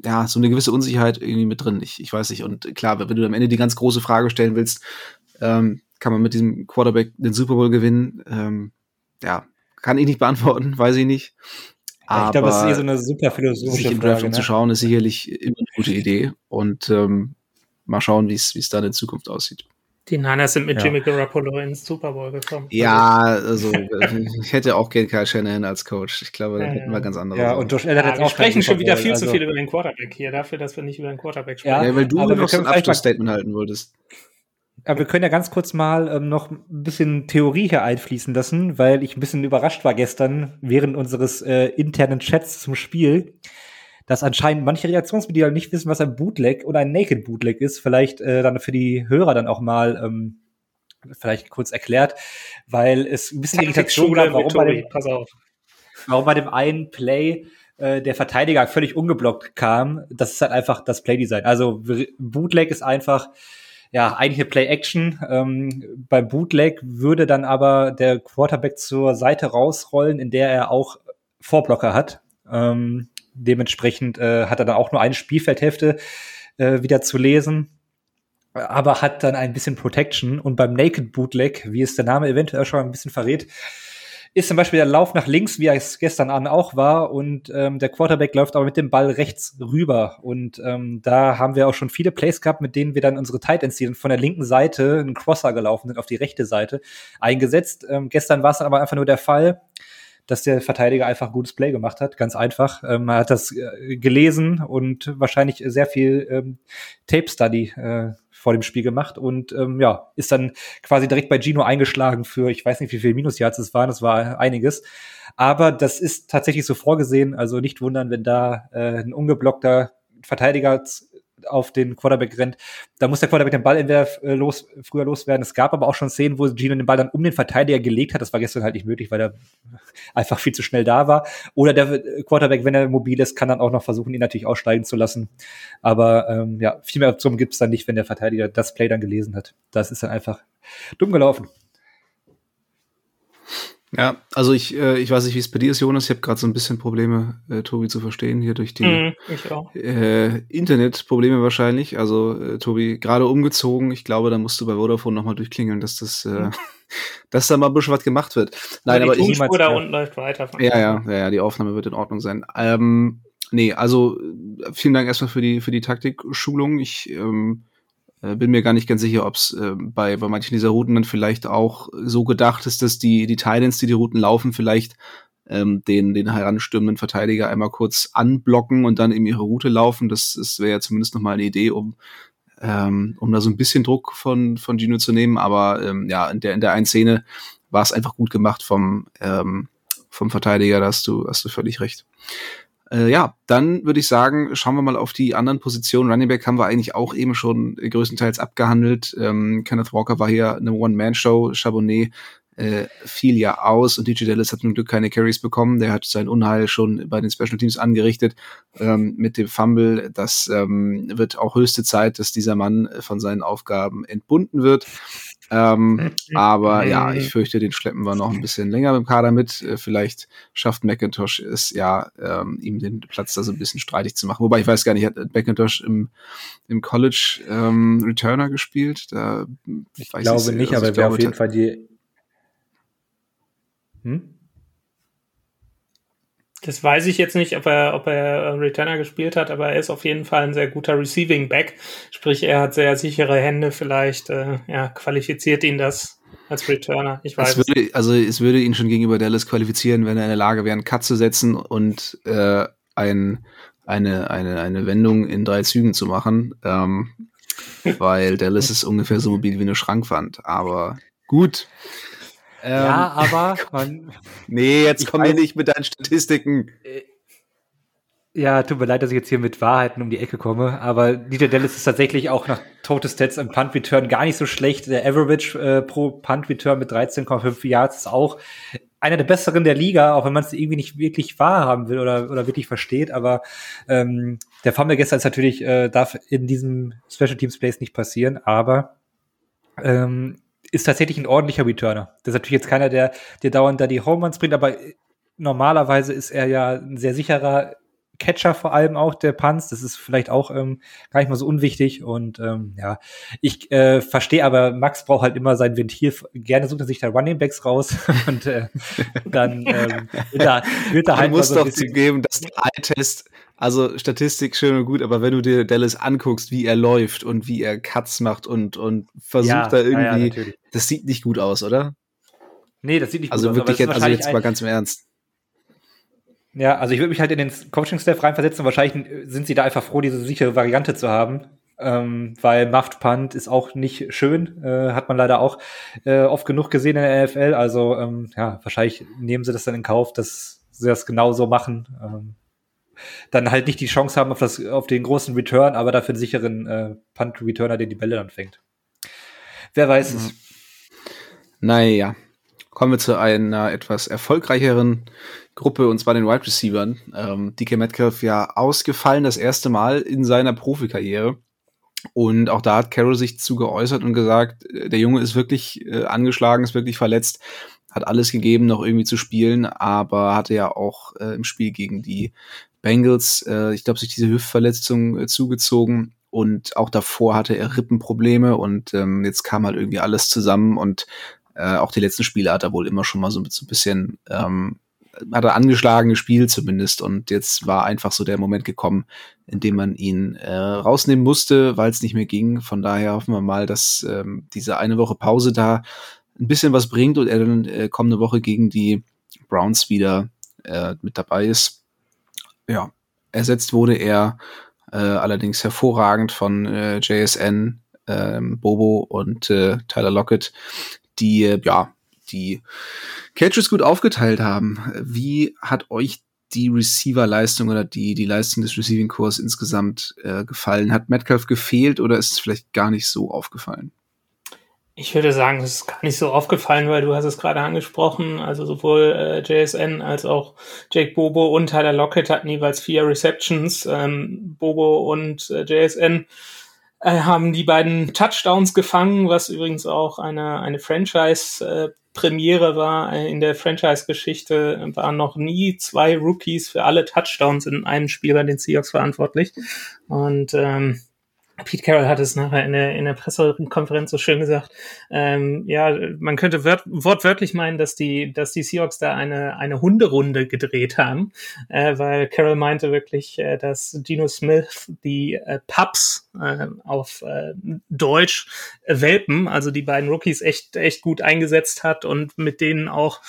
ja so eine gewisse Unsicherheit irgendwie mit drin. Ich, ich weiß nicht. Und klar, wenn du am Ende die ganz große Frage stellen willst, ähm, kann man mit diesem Quarterback den Super Bowl gewinnen? Ähm, ja, kann ich nicht beantworten, weiß ich nicht. Aber ich glaube, das ist eh so eine super philosophische sich im Draft Frage, ne? umzuschauen, ist sicherlich immer eine gute Idee. Und ähm, mal schauen, wie es dann in Zukunft aussieht. Die Niners sind mit ja. Jimmy Garoppolo ins Super Bowl gekommen. Ja, also ich hätte auch gern Kyle Shanahan als Coach. Ich glaube, da hätten wir ganz andere. Ja, und Josh Allen hat ja, auch sprechen schon wieder viel also. zu viel über den Quarterback hier, dafür, dass wir nicht über den Quarterback sprechen. Ja, weil du noch so ein Abschlussstatement halten wolltest. Aber wir können ja ganz kurz mal ähm, noch ein bisschen Theorie hier einfließen lassen, weil ich ein bisschen überrascht war gestern während unseres äh, internen Chats zum Spiel dass anscheinend manche Reaktionsmitglieder nicht wissen, was ein Bootleg oder ein Naked Bootleg ist. Vielleicht äh, dann für die Hörer dann auch mal ähm, vielleicht kurz erklärt, weil es ein bisschen Irritation gab, warum bei, dem, Pass auf. warum bei dem einen Play äh, der Verteidiger völlig ungeblockt kam. Das ist halt einfach das Playdesign. Also Bootleg ist einfach ja, eigentlich eine Play-Action. Ähm, beim Bootleg würde dann aber der Quarterback zur Seite rausrollen, in der er auch Vorblocker hat. Ähm, Dementsprechend äh, hat er dann auch nur eine Spielfeldhälfte äh, wieder zu lesen, aber hat dann ein bisschen Protection. Und beim Naked Bootleg, wie es der Name eventuell schon ein bisschen verrät, ist zum Beispiel der Lauf nach links, wie es gestern an auch war, und ähm, der Quarterback läuft aber mit dem Ball rechts rüber. Und ähm, da haben wir auch schon viele Plays gehabt, mit denen wir dann unsere Tight Ends, die dann von der linken Seite einen Crosser gelaufen sind, auf die rechte Seite eingesetzt. Ähm, gestern war es aber einfach nur der Fall, dass der Verteidiger einfach ein gutes Play gemacht hat, ganz einfach. Ähm, er hat das äh, gelesen und wahrscheinlich sehr viel ähm, Tape-Study äh, vor dem Spiel gemacht und ähm, ja, ist dann quasi direkt bei Gino eingeschlagen für, ich weiß nicht, wie viele Minusyards es waren, das war einiges. Aber das ist tatsächlich so vorgesehen, also nicht wundern, wenn da äh, ein ungeblockter Verteidiger auf den Quarterback rennt. Da muss der Quarterback den Ball entweder äh, los, früher loswerden. Es gab aber auch schon Szenen, wo Gino den Ball dann um den Verteidiger gelegt hat. Das war gestern halt nicht möglich, weil er einfach viel zu schnell da war. Oder der Quarterback, wenn er mobil ist, kann dann auch noch versuchen, ihn natürlich aussteigen zu lassen. Aber ähm, ja, viel mehr Optionen gibt es dann nicht, wenn der Verteidiger das Play dann gelesen hat. Das ist dann einfach dumm gelaufen. Ja, also ich, äh, ich weiß nicht, wie es bei dir ist, Jonas. Ich habe gerade so ein bisschen Probleme, äh, Tobi zu verstehen, hier durch die Mhm, auch. äh, Internetprobleme wahrscheinlich. Also, äh, Tobi, gerade umgezogen. Ich glaube, da musst du bei Vodafone nochmal durchklingeln, dass das, äh, dass da mal ein bisschen was gemacht wird. Nein, aber aber die ich. Tonspur da ja. unten läuft weiter. Ja, ja, ja, ja, die Aufnahme wird in Ordnung sein. Ähm, nee, also äh, vielen Dank erstmal für die, für die Taktikschulung. Ich ähm, äh, bin mir gar nicht ganz sicher, ob es äh, bei, bei manchen dieser Routen dann vielleicht auch so gedacht ist, dass die, die Titans, die die Routen laufen, vielleicht ähm, den, den heranstürmenden Verteidiger einmal kurz anblocken und dann in ihre Route laufen. Das, das wäre ja zumindest nochmal eine Idee, um, ähm, um da so ein bisschen Druck von, von Gino zu nehmen. Aber ähm, ja, in der, in der einen Szene war es einfach gut gemacht vom, ähm, vom Verteidiger, da hast du, hast du völlig recht. Äh, ja, dann würde ich sagen, schauen wir mal auf die anderen Positionen. Running Back haben wir eigentlich auch eben schon größtenteils abgehandelt. Ähm, Kenneth Walker war hier eine One-Man-Show. Chabonnet äh, fiel ja aus und DJ Dallas hat zum Glück keine Carries bekommen. Der hat sein Unheil schon bei den Special Teams angerichtet ähm, mit dem Fumble. Das ähm, wird auch höchste Zeit, dass dieser Mann von seinen Aufgaben entbunden wird. Ähm, aber ja, ich fürchte, den schleppen wir noch ein bisschen länger im Kader mit. Äh, vielleicht schafft McIntosh es ja, ähm, ihm den Platz da so ein bisschen streitig zu machen. Wobei ich weiß gar nicht, hat McIntosh im, im College ähm, Returner gespielt? Da, Ich weiß glaube nicht, also aber ich er wäre auf jeden Fall die. Hm? Das weiß ich jetzt nicht, ob er, ob er äh, Returner gespielt hat, aber er ist auf jeden Fall ein sehr guter Receiving Back. Sprich, er hat sehr sichere Hände. Vielleicht äh, ja, qualifiziert ihn das als Returner. Ich weiß Es es würde, also es würde ihn schon gegenüber Dallas qualifizieren, wenn er in der Lage wäre, einen Cut zu setzen und äh, ein, eine, eine, eine Wendung in drei Zügen zu machen. Ähm, weil Dallas ist ungefähr so mobil wie eine Schrankwand. Aber gut. Ähm, Ja, aber man, nee, jetzt ich komm weiß- nicht mit deinen Statistiken. ja, tut mir leid, dass ich jetzt hier mit Wahrheiten um die Ecke komme, aber DJ Dallas ist tatsächlich auch nach Total Stats im Punt Return gar nicht so schlecht. Der Average äh, pro Punt Return mit 13,5 Yards ist auch einer der besseren der Liga, auch wenn man es irgendwie nicht wirklich wahrhaben will oder, oder wirklich versteht. Aber ähm, der Fumble gestern ist natürlich, äh, darf in diesem Special Teams Place nicht passieren, aber ähm, ist tatsächlich ein ordentlicher Returner. Das ist natürlich jetzt keiner, der, der dauernd da die Home Runs bringt, aber normalerweise ist er ja ein sehr sicherer Catcher vor allem auch, der Punts. Das ist vielleicht auch ähm, gar nicht mal so unwichtig. Und ähm, ja, ich äh, verstehe aber, Max braucht halt immer sein Ventil. Gerne sucht er sich da Running Backs raus und äh, dann ähm, wird er, wird Du halt mal musst so doch zugeben, dass der Eye-Test, also Statistik schön und gut, aber wenn du dir Dallas anguckst, wie er läuft und wie er Cuts macht und, und versucht Ja, da ja, ja, irgendwie, natürlich. das sieht nicht gut aus, oder? Nee, das sieht nicht Also gut wirklich aus. jetzt, also jetzt mal ganz im Ernst. Ja, also ich würde mich halt in den Coaching-Staff reinversetzen. Wahrscheinlich sind sie da einfach froh, diese sichere Variante zu haben. Ähm, weil Muffed Punt ist auch nicht schön, äh, hat man leider auch äh, oft genug gesehen in der NFL. Also ähm, ja, wahrscheinlich nehmen sie das dann in Kauf, dass sie das genauso machen. Ähm, dann halt nicht die Chance haben auf, das, auf den großen Return, aber dafür einen sicheren äh, Punt-Returner, der die Bälle dann fängt. Wer weiß es. Naja, kommen wir zu einer etwas erfolgreicheren Gruppe, und zwar den Wide Receivern. Ähm, DK Metcalf ja ausgefallen, das erste Mal in seiner Profikarriere. Und auch da hat Carroll sich zu geäußert und gesagt, äh, der Junge ist wirklich äh, angeschlagen, ist wirklich verletzt, hat alles gegeben, noch irgendwie zu spielen, aber hatte ja auch äh, im Spiel gegen die Bengals, äh, ich glaube, sich diese Hüftverletzung äh, zugezogen. Und auch davor hatte er Rippenprobleme und ähm, jetzt kam halt irgendwie alles zusammen und Äh, auch die letzten Spiele hat er wohl immer schon mal so, so ein bisschen, ähm, hat er angeschlagen gespielt zumindest. Und jetzt war einfach so der Moment gekommen, in dem man ihn äh, rausnehmen musste, weil es nicht mehr ging. Von daher hoffen wir mal, dass ähm, diese eine Woche Pause da ein bisschen was bringt und er dann äh, kommende Woche gegen die Browns wieder äh, mit dabei ist. Ja, ersetzt wurde er äh, allerdings hervorragend von äh, JSN, ähm, Bobo und äh, Tyler Lockett, die äh, ja die Catches gut aufgeteilt haben. Wie hat euch die Receiver-Leistung oder die, die Leistung des Receiving-Kurs insgesamt äh, gefallen? Hat Metcalf gefehlt oder ist es vielleicht gar nicht so aufgefallen? Ich würde sagen, es ist gar nicht so aufgefallen, weil du hast es gerade angesprochen. Also sowohl äh, JSN als auch Jake Bobo und Tyler Lockett hatten jeweils vier Receptions. Ähm, Bobo und äh, JSN äh, haben die beiden Touchdowns gefangen, was übrigens auch eine, eine Franchise äh, war äh, in der Franchise-Geschichte, waren noch nie zwei Rookies für alle Touchdowns in einem Spiel bei den Seahawks verantwortlich. Und ähm, Pete Carroll hat es nachher in der, in der Pressekonferenz so schön gesagt. Ähm, ja, man könnte wört, wortwörtlich meinen, dass die, dass die Seahawks da eine, eine Hunderunde gedreht haben, äh, weil Carroll meinte wirklich, äh, dass Geno Smith die äh, Pups äh, auf äh, Deutsch äh, Welpen, also die beiden Rookies echt, echt gut eingesetzt hat und mit denen auch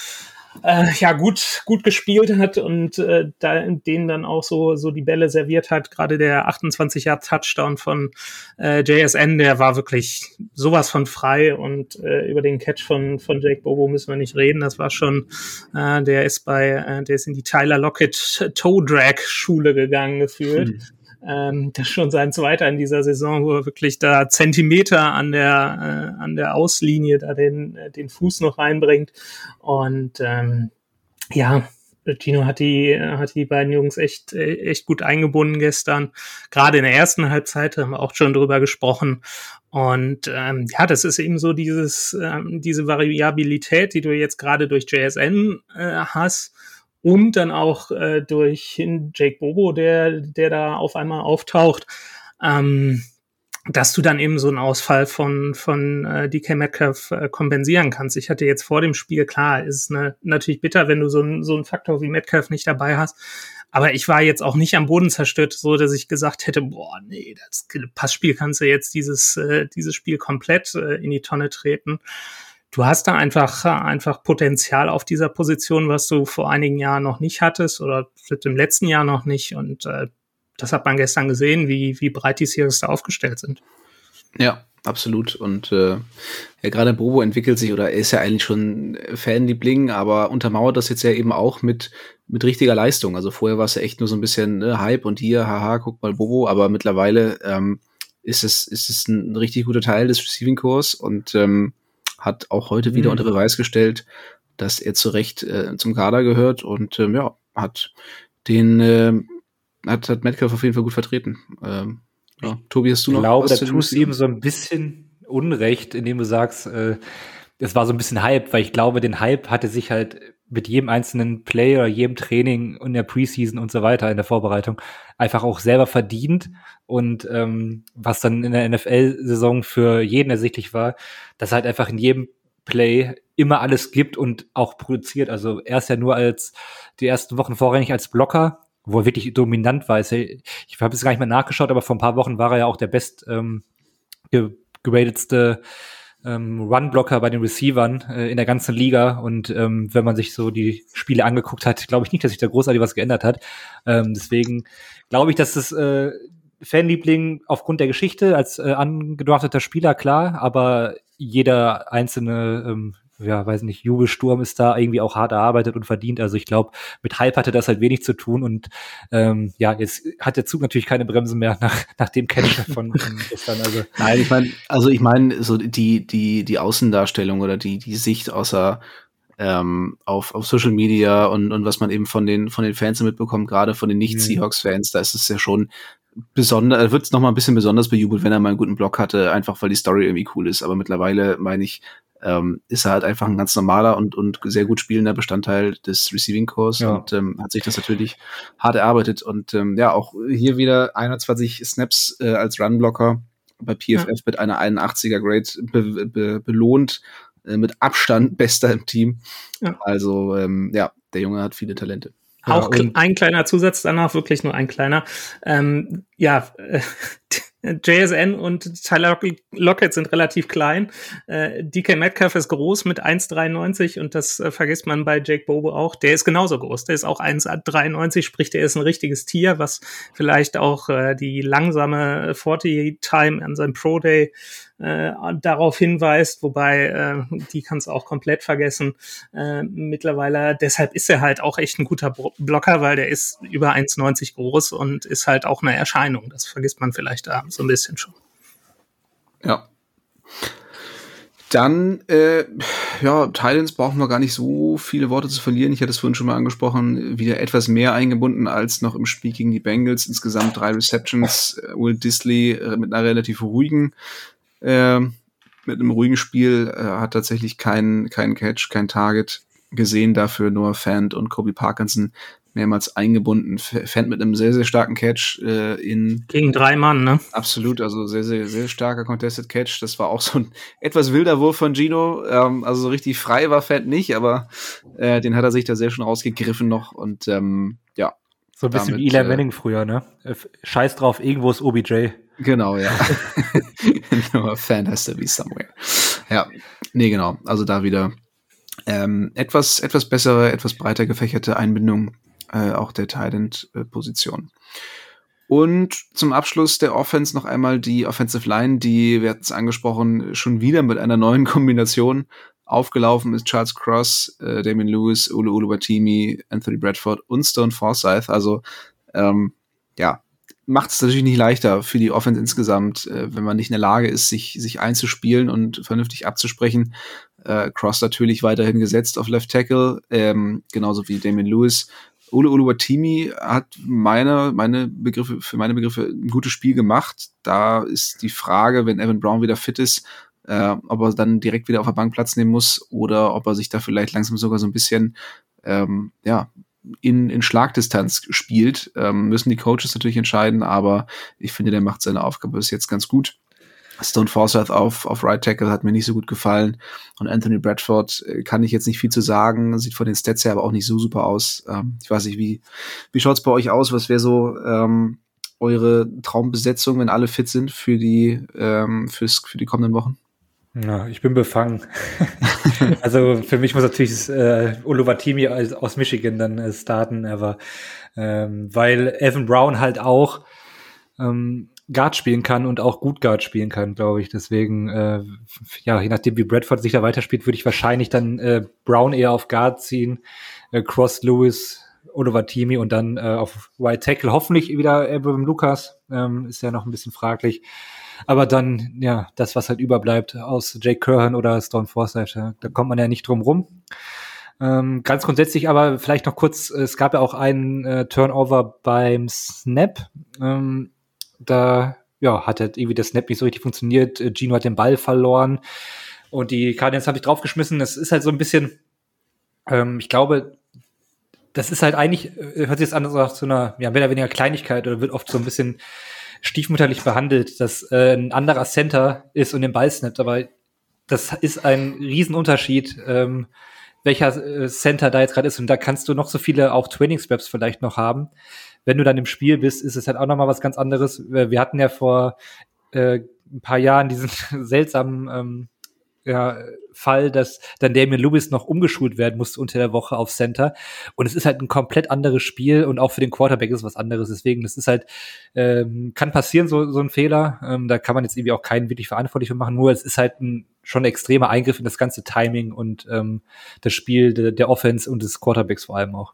äh, ja gut gut gespielt hat und äh, da, denen dann auch so so die Bälle serviert hat. Gerade der 28 Yard Touchdown von äh, JSN, der war wirklich sowas von frei und äh, über den Catch von von Jake Bobo müssen wir nicht reden. Das war schon, äh, der ist bei, äh, der ist in die Tyler Lockett Toe Drag Schule gegangen gefühlt. Hm. Ähm, das schon sein zweiter in dieser Saison, wo er wirklich da Zentimeter an der, äh, an der Auslinie da den, äh, den Fuß noch reinbringt. Und ähm, ja, Tino hat die, hat die beiden Jungs echt, echt gut eingebunden gestern. Gerade in der ersten Halbzeit haben wir auch schon drüber gesprochen. Und ähm, ja, das ist eben so dieses, ähm, diese Variabilität, die du jetzt gerade durch JSN äh, hast und dann auch äh, durch Jake Bobo, der, der da auf einmal auftaucht, ähm, dass du dann eben so einen Ausfall von, von äh, DK Metcalf äh, kompensieren kannst. Ich hatte jetzt vor dem Spiel, klar, ist ne, natürlich bitter, wenn du so, ein, so einen Faktor wie Metcalf nicht dabei hast. Aber ich war jetzt auch nicht am Boden zerstört, so dass ich gesagt hätte, boah, nee, das Passspiel kannst du jetzt dieses, äh, dieses Spiel komplett äh, in die Tonne treten du hast da einfach, einfach Potenzial auf dieser Position, was du vor einigen Jahren noch nicht hattest oder im letzten Jahr noch nicht. Und äh, das hat man gestern gesehen, wie, wie breit die Series da aufgestellt sind. Ja, absolut. Und äh, ja, gerade Bobo entwickelt sich oder er ist ja eigentlich schon Fanliebling, aber untermauert das jetzt ja eben auch mit, mit richtiger Leistung. Also vorher war es ja echt nur so ein bisschen ne, Hype und hier, haha, guck mal Bobo, aber mittlerweile ähm, ist es, ist es ein richtig guter Teil des Receiving Kurs und ähm, hat auch heute wieder mhm. unter Beweis gestellt, dass er zu Recht äh, zum Kader gehört und ähm, ja, hat den äh, hat, hat Metcalf auf jeden Fall gut vertreten. Ähm, ja. Tobi, hast du noch ich glaube, was da tust du ihm so ein bisschen Unrecht, indem du sagst, äh, es war so ein bisschen Hype, weil ich glaube, den Hype hatte sich halt mit jedem einzelnen Play oder jedem Training in der Preseason und so weiter in der Vorbereitung einfach auch selber verdient und ähm, was dann in der NFL-Saison für jeden ersichtlich war, dass halt einfach in jedem Play immer alles gibt und auch produziert. Also er ist ja nur als die ersten Wochen vorrangig als Blocker, wo er wirklich dominant war. Ich habe es gar nicht mehr nachgeschaut, aber vor ein paar Wochen war er ja auch der best ähm, geratedste ähm, Run-Blocker bei den Receivern äh, in der ganzen Liga. Und ähm, wenn man sich so die Spiele angeguckt hat, glaube ich nicht, dass sich da großartig was geändert hat. Ähm, deswegen glaube ich, dass das äh, Fanliebling aufgrund der Geschichte als äh, angedrafteter Spieler, klar, aber jeder einzelne ähm, ja, weiß nicht, Jubelsturm ist da irgendwie auch hart erarbeitet und verdient. Also ich glaube, mit Hype hatte das halt wenig zu tun und ähm, ja, jetzt hat der Zug natürlich keine Bremsen mehr nach, nach dem Catch von, von gestern. Also. Nein, ich meine, also ich meine, so die, die, die Außendarstellung oder die, die Sicht außer ähm, auf, auf Social Media und, und was man eben von den, von den Fans mitbekommt, gerade von den Nicht-Seahawks-Fans, da ist es ja schon besonders, wird es nochmal ein bisschen besonders bejubelt, wenn er mal einen guten Blog hatte, einfach weil die Story irgendwie cool ist. Aber mittlerweile, meine ich, ähm, ist er halt einfach ein ganz normaler und, und sehr gut spielender Bestandteil des Receiving Course ja. und ähm, hat sich das natürlich hart erarbeitet. Und ähm, ja, auch hier wieder 21 Snaps äh, als Runblocker bei PFF ja. mit einer 81er Grade be be belohnt. äh, mit Abstand bester im Team. Ja. Also ähm, ja, der Junge hat viele Talente. Auch ja, ein kleiner Zusatz danach, wirklich nur ein kleiner. Ähm, ja, äh, JSN und Tyler Lockett sind relativ klein. Äh, DK Metcalf ist groß mit 1,93 und das äh, vergisst man bei Jake Bobo auch. Der ist genauso groß. Der ist auch 1,93, sprich, der ist ein richtiges Tier, was vielleicht auch äh, die langsame 40-Time an seinem Pro Day äh, darauf hinweist, wobei äh, die kann es auch komplett vergessen äh, mittlerweile. Deshalb ist er halt auch echt ein guter Blocker, weil der ist über 1,90 groß und ist halt auch eine Erscheinung. Das vergisst man vielleicht da so ein bisschen schon. Ja. Dann, äh, ja, Titans brauchen wir gar nicht so viele Worte zu verlieren. Ich hatte es vorhin schon mal angesprochen, wieder etwas mehr eingebunden als noch im Spiel gegen die Bengals. Insgesamt drei Receptions. Äh, Will Disley äh, mit einer relativ ruhigen äh, mit einem ruhigen Spiel, äh, hat tatsächlich keinen keinen Catch, kein Target gesehen, dafür nur Fant und Kobe Parkinson mehrmals eingebunden. Fant mit einem sehr, sehr starken Catch äh, in. Gegen drei Mann, ne? Absolut, also sehr, sehr, sehr starker Contested Catch. Das war auch so ein etwas wilder Wurf von Gino. Ähm, also so richtig frei war Fant nicht, aber äh, den hat er sich da sehr schön rausgegriffen noch und ähm, ja. So ein bisschen damit, wie Eli äh, Manning früher, ne? Scheiß drauf, irgendwo ist OBJ. Genau, ja. Nur Fan has to be somewhere. Ja, nee, genau. Also da wieder ähm, etwas, etwas bessere, etwas breiter gefächerte Einbindung äh, auch der Tident-Position. Und zum Abschluss der Offense noch einmal die Offensive Line, die, wir hatten es angesprochen, schon wieder mit einer neuen Kombination aufgelaufen ist. Charles Cross, äh, Damien Lewis, Ulu Ulubatimi, Anthony Bradford und Stone Forsyth. Also ähm, ja, macht es natürlich nicht leichter für die Offense insgesamt, äh, wenn man nicht in der Lage ist, sich, sich einzuspielen und vernünftig abzusprechen. Äh, Cross natürlich weiterhin gesetzt auf Left Tackle, ähm, genauso wie Damien Lewis. Ulu Uluwatimi hat meine, meine Begriffe, für meine Begriffe ein gutes Spiel gemacht. Da ist die Frage, wenn Evan Brown wieder fit ist, äh, ob er dann direkt wieder auf der Bank Platz nehmen muss oder ob er sich da vielleicht langsam sogar so ein bisschen ähm, ja, in, in Schlagdistanz spielt, ähm, müssen die Coaches natürlich entscheiden, aber ich finde, der macht seine Aufgabe bis jetzt ganz gut. Stone Forsyth auf, auf Right Tackle hat mir nicht so gut gefallen. Und Anthony Bradford äh, kann ich jetzt nicht viel zu sagen, sieht von den Stats her aber auch nicht so super aus. Ähm, ich weiß nicht, wie, wie schaut's bei euch aus? Was wäre so ähm, eure Traumbesetzung, wenn alle fit sind für die, ähm, fürs, für die kommenden Wochen? Ja, ich bin befangen. also für mich muss natürlich äh, Uluwatimi aus Michigan dann äh, starten, aber ähm, weil Evan Brown halt auch ähm, Guard spielen kann und auch gut Guard spielen kann, glaube ich. Deswegen, äh, ja, je nachdem, wie Bradford sich da weiterspielt, würde ich wahrscheinlich dann äh, Brown eher auf Guard ziehen, äh, Cross Lewis, Uluwatimi und dann äh, auf White Tackle. Hoffentlich wieder Abraham Lucas, ähm, ist ja noch ein bisschen fraglich. Aber dann, ja, das, was halt überbleibt aus Jake Curran oder Stone Forsyth, da kommt man ja nicht drum rum. Ähm, ganz grundsätzlich aber vielleicht noch kurz, es gab ja auch einen äh, Turnover beim Snap. Ähm, da ja, hat halt irgendwie der Snap nicht so richtig funktioniert. Äh, Gino hat den Ball verloren und die Cardinals habe ich draufgeschmissen. Das ist halt so ein bisschen, ähm, ich glaube, das ist halt eigentlich, äh, hört sich jetzt an so zu einer, ja, mehr oder weniger Kleinigkeit oder wird oft so ein bisschen stiefmütterlich behandelt, dass äh, ein anderer Center ist und den Ball snappt, aber das ist ein Riesenunterschied, ähm, welcher äh, Center da jetzt gerade ist. Und da kannst du noch so viele auch Training-Snaps vielleicht noch haben. Wenn du dann im Spiel bist, ist es halt auch nochmal was ganz anderes. Wir hatten ja vor äh, ein paar Jahren diesen seltsamen ähm, ja, Fall, dass dann Damien Lewis noch umgeschult werden musste unter der Woche auf Center. Und es ist halt ein komplett anderes Spiel und auch für den Quarterback ist was anderes. Deswegen, das ist halt, ähm, kann passieren, so, so ein Fehler. Ähm, da kann man jetzt irgendwie auch keinen wirklich verantwortlich machen. Nur es ist halt ein schon ein extremer Eingriff in das ganze Timing und ähm, das Spiel der, der Offense und des Quarterbacks vor allem auch.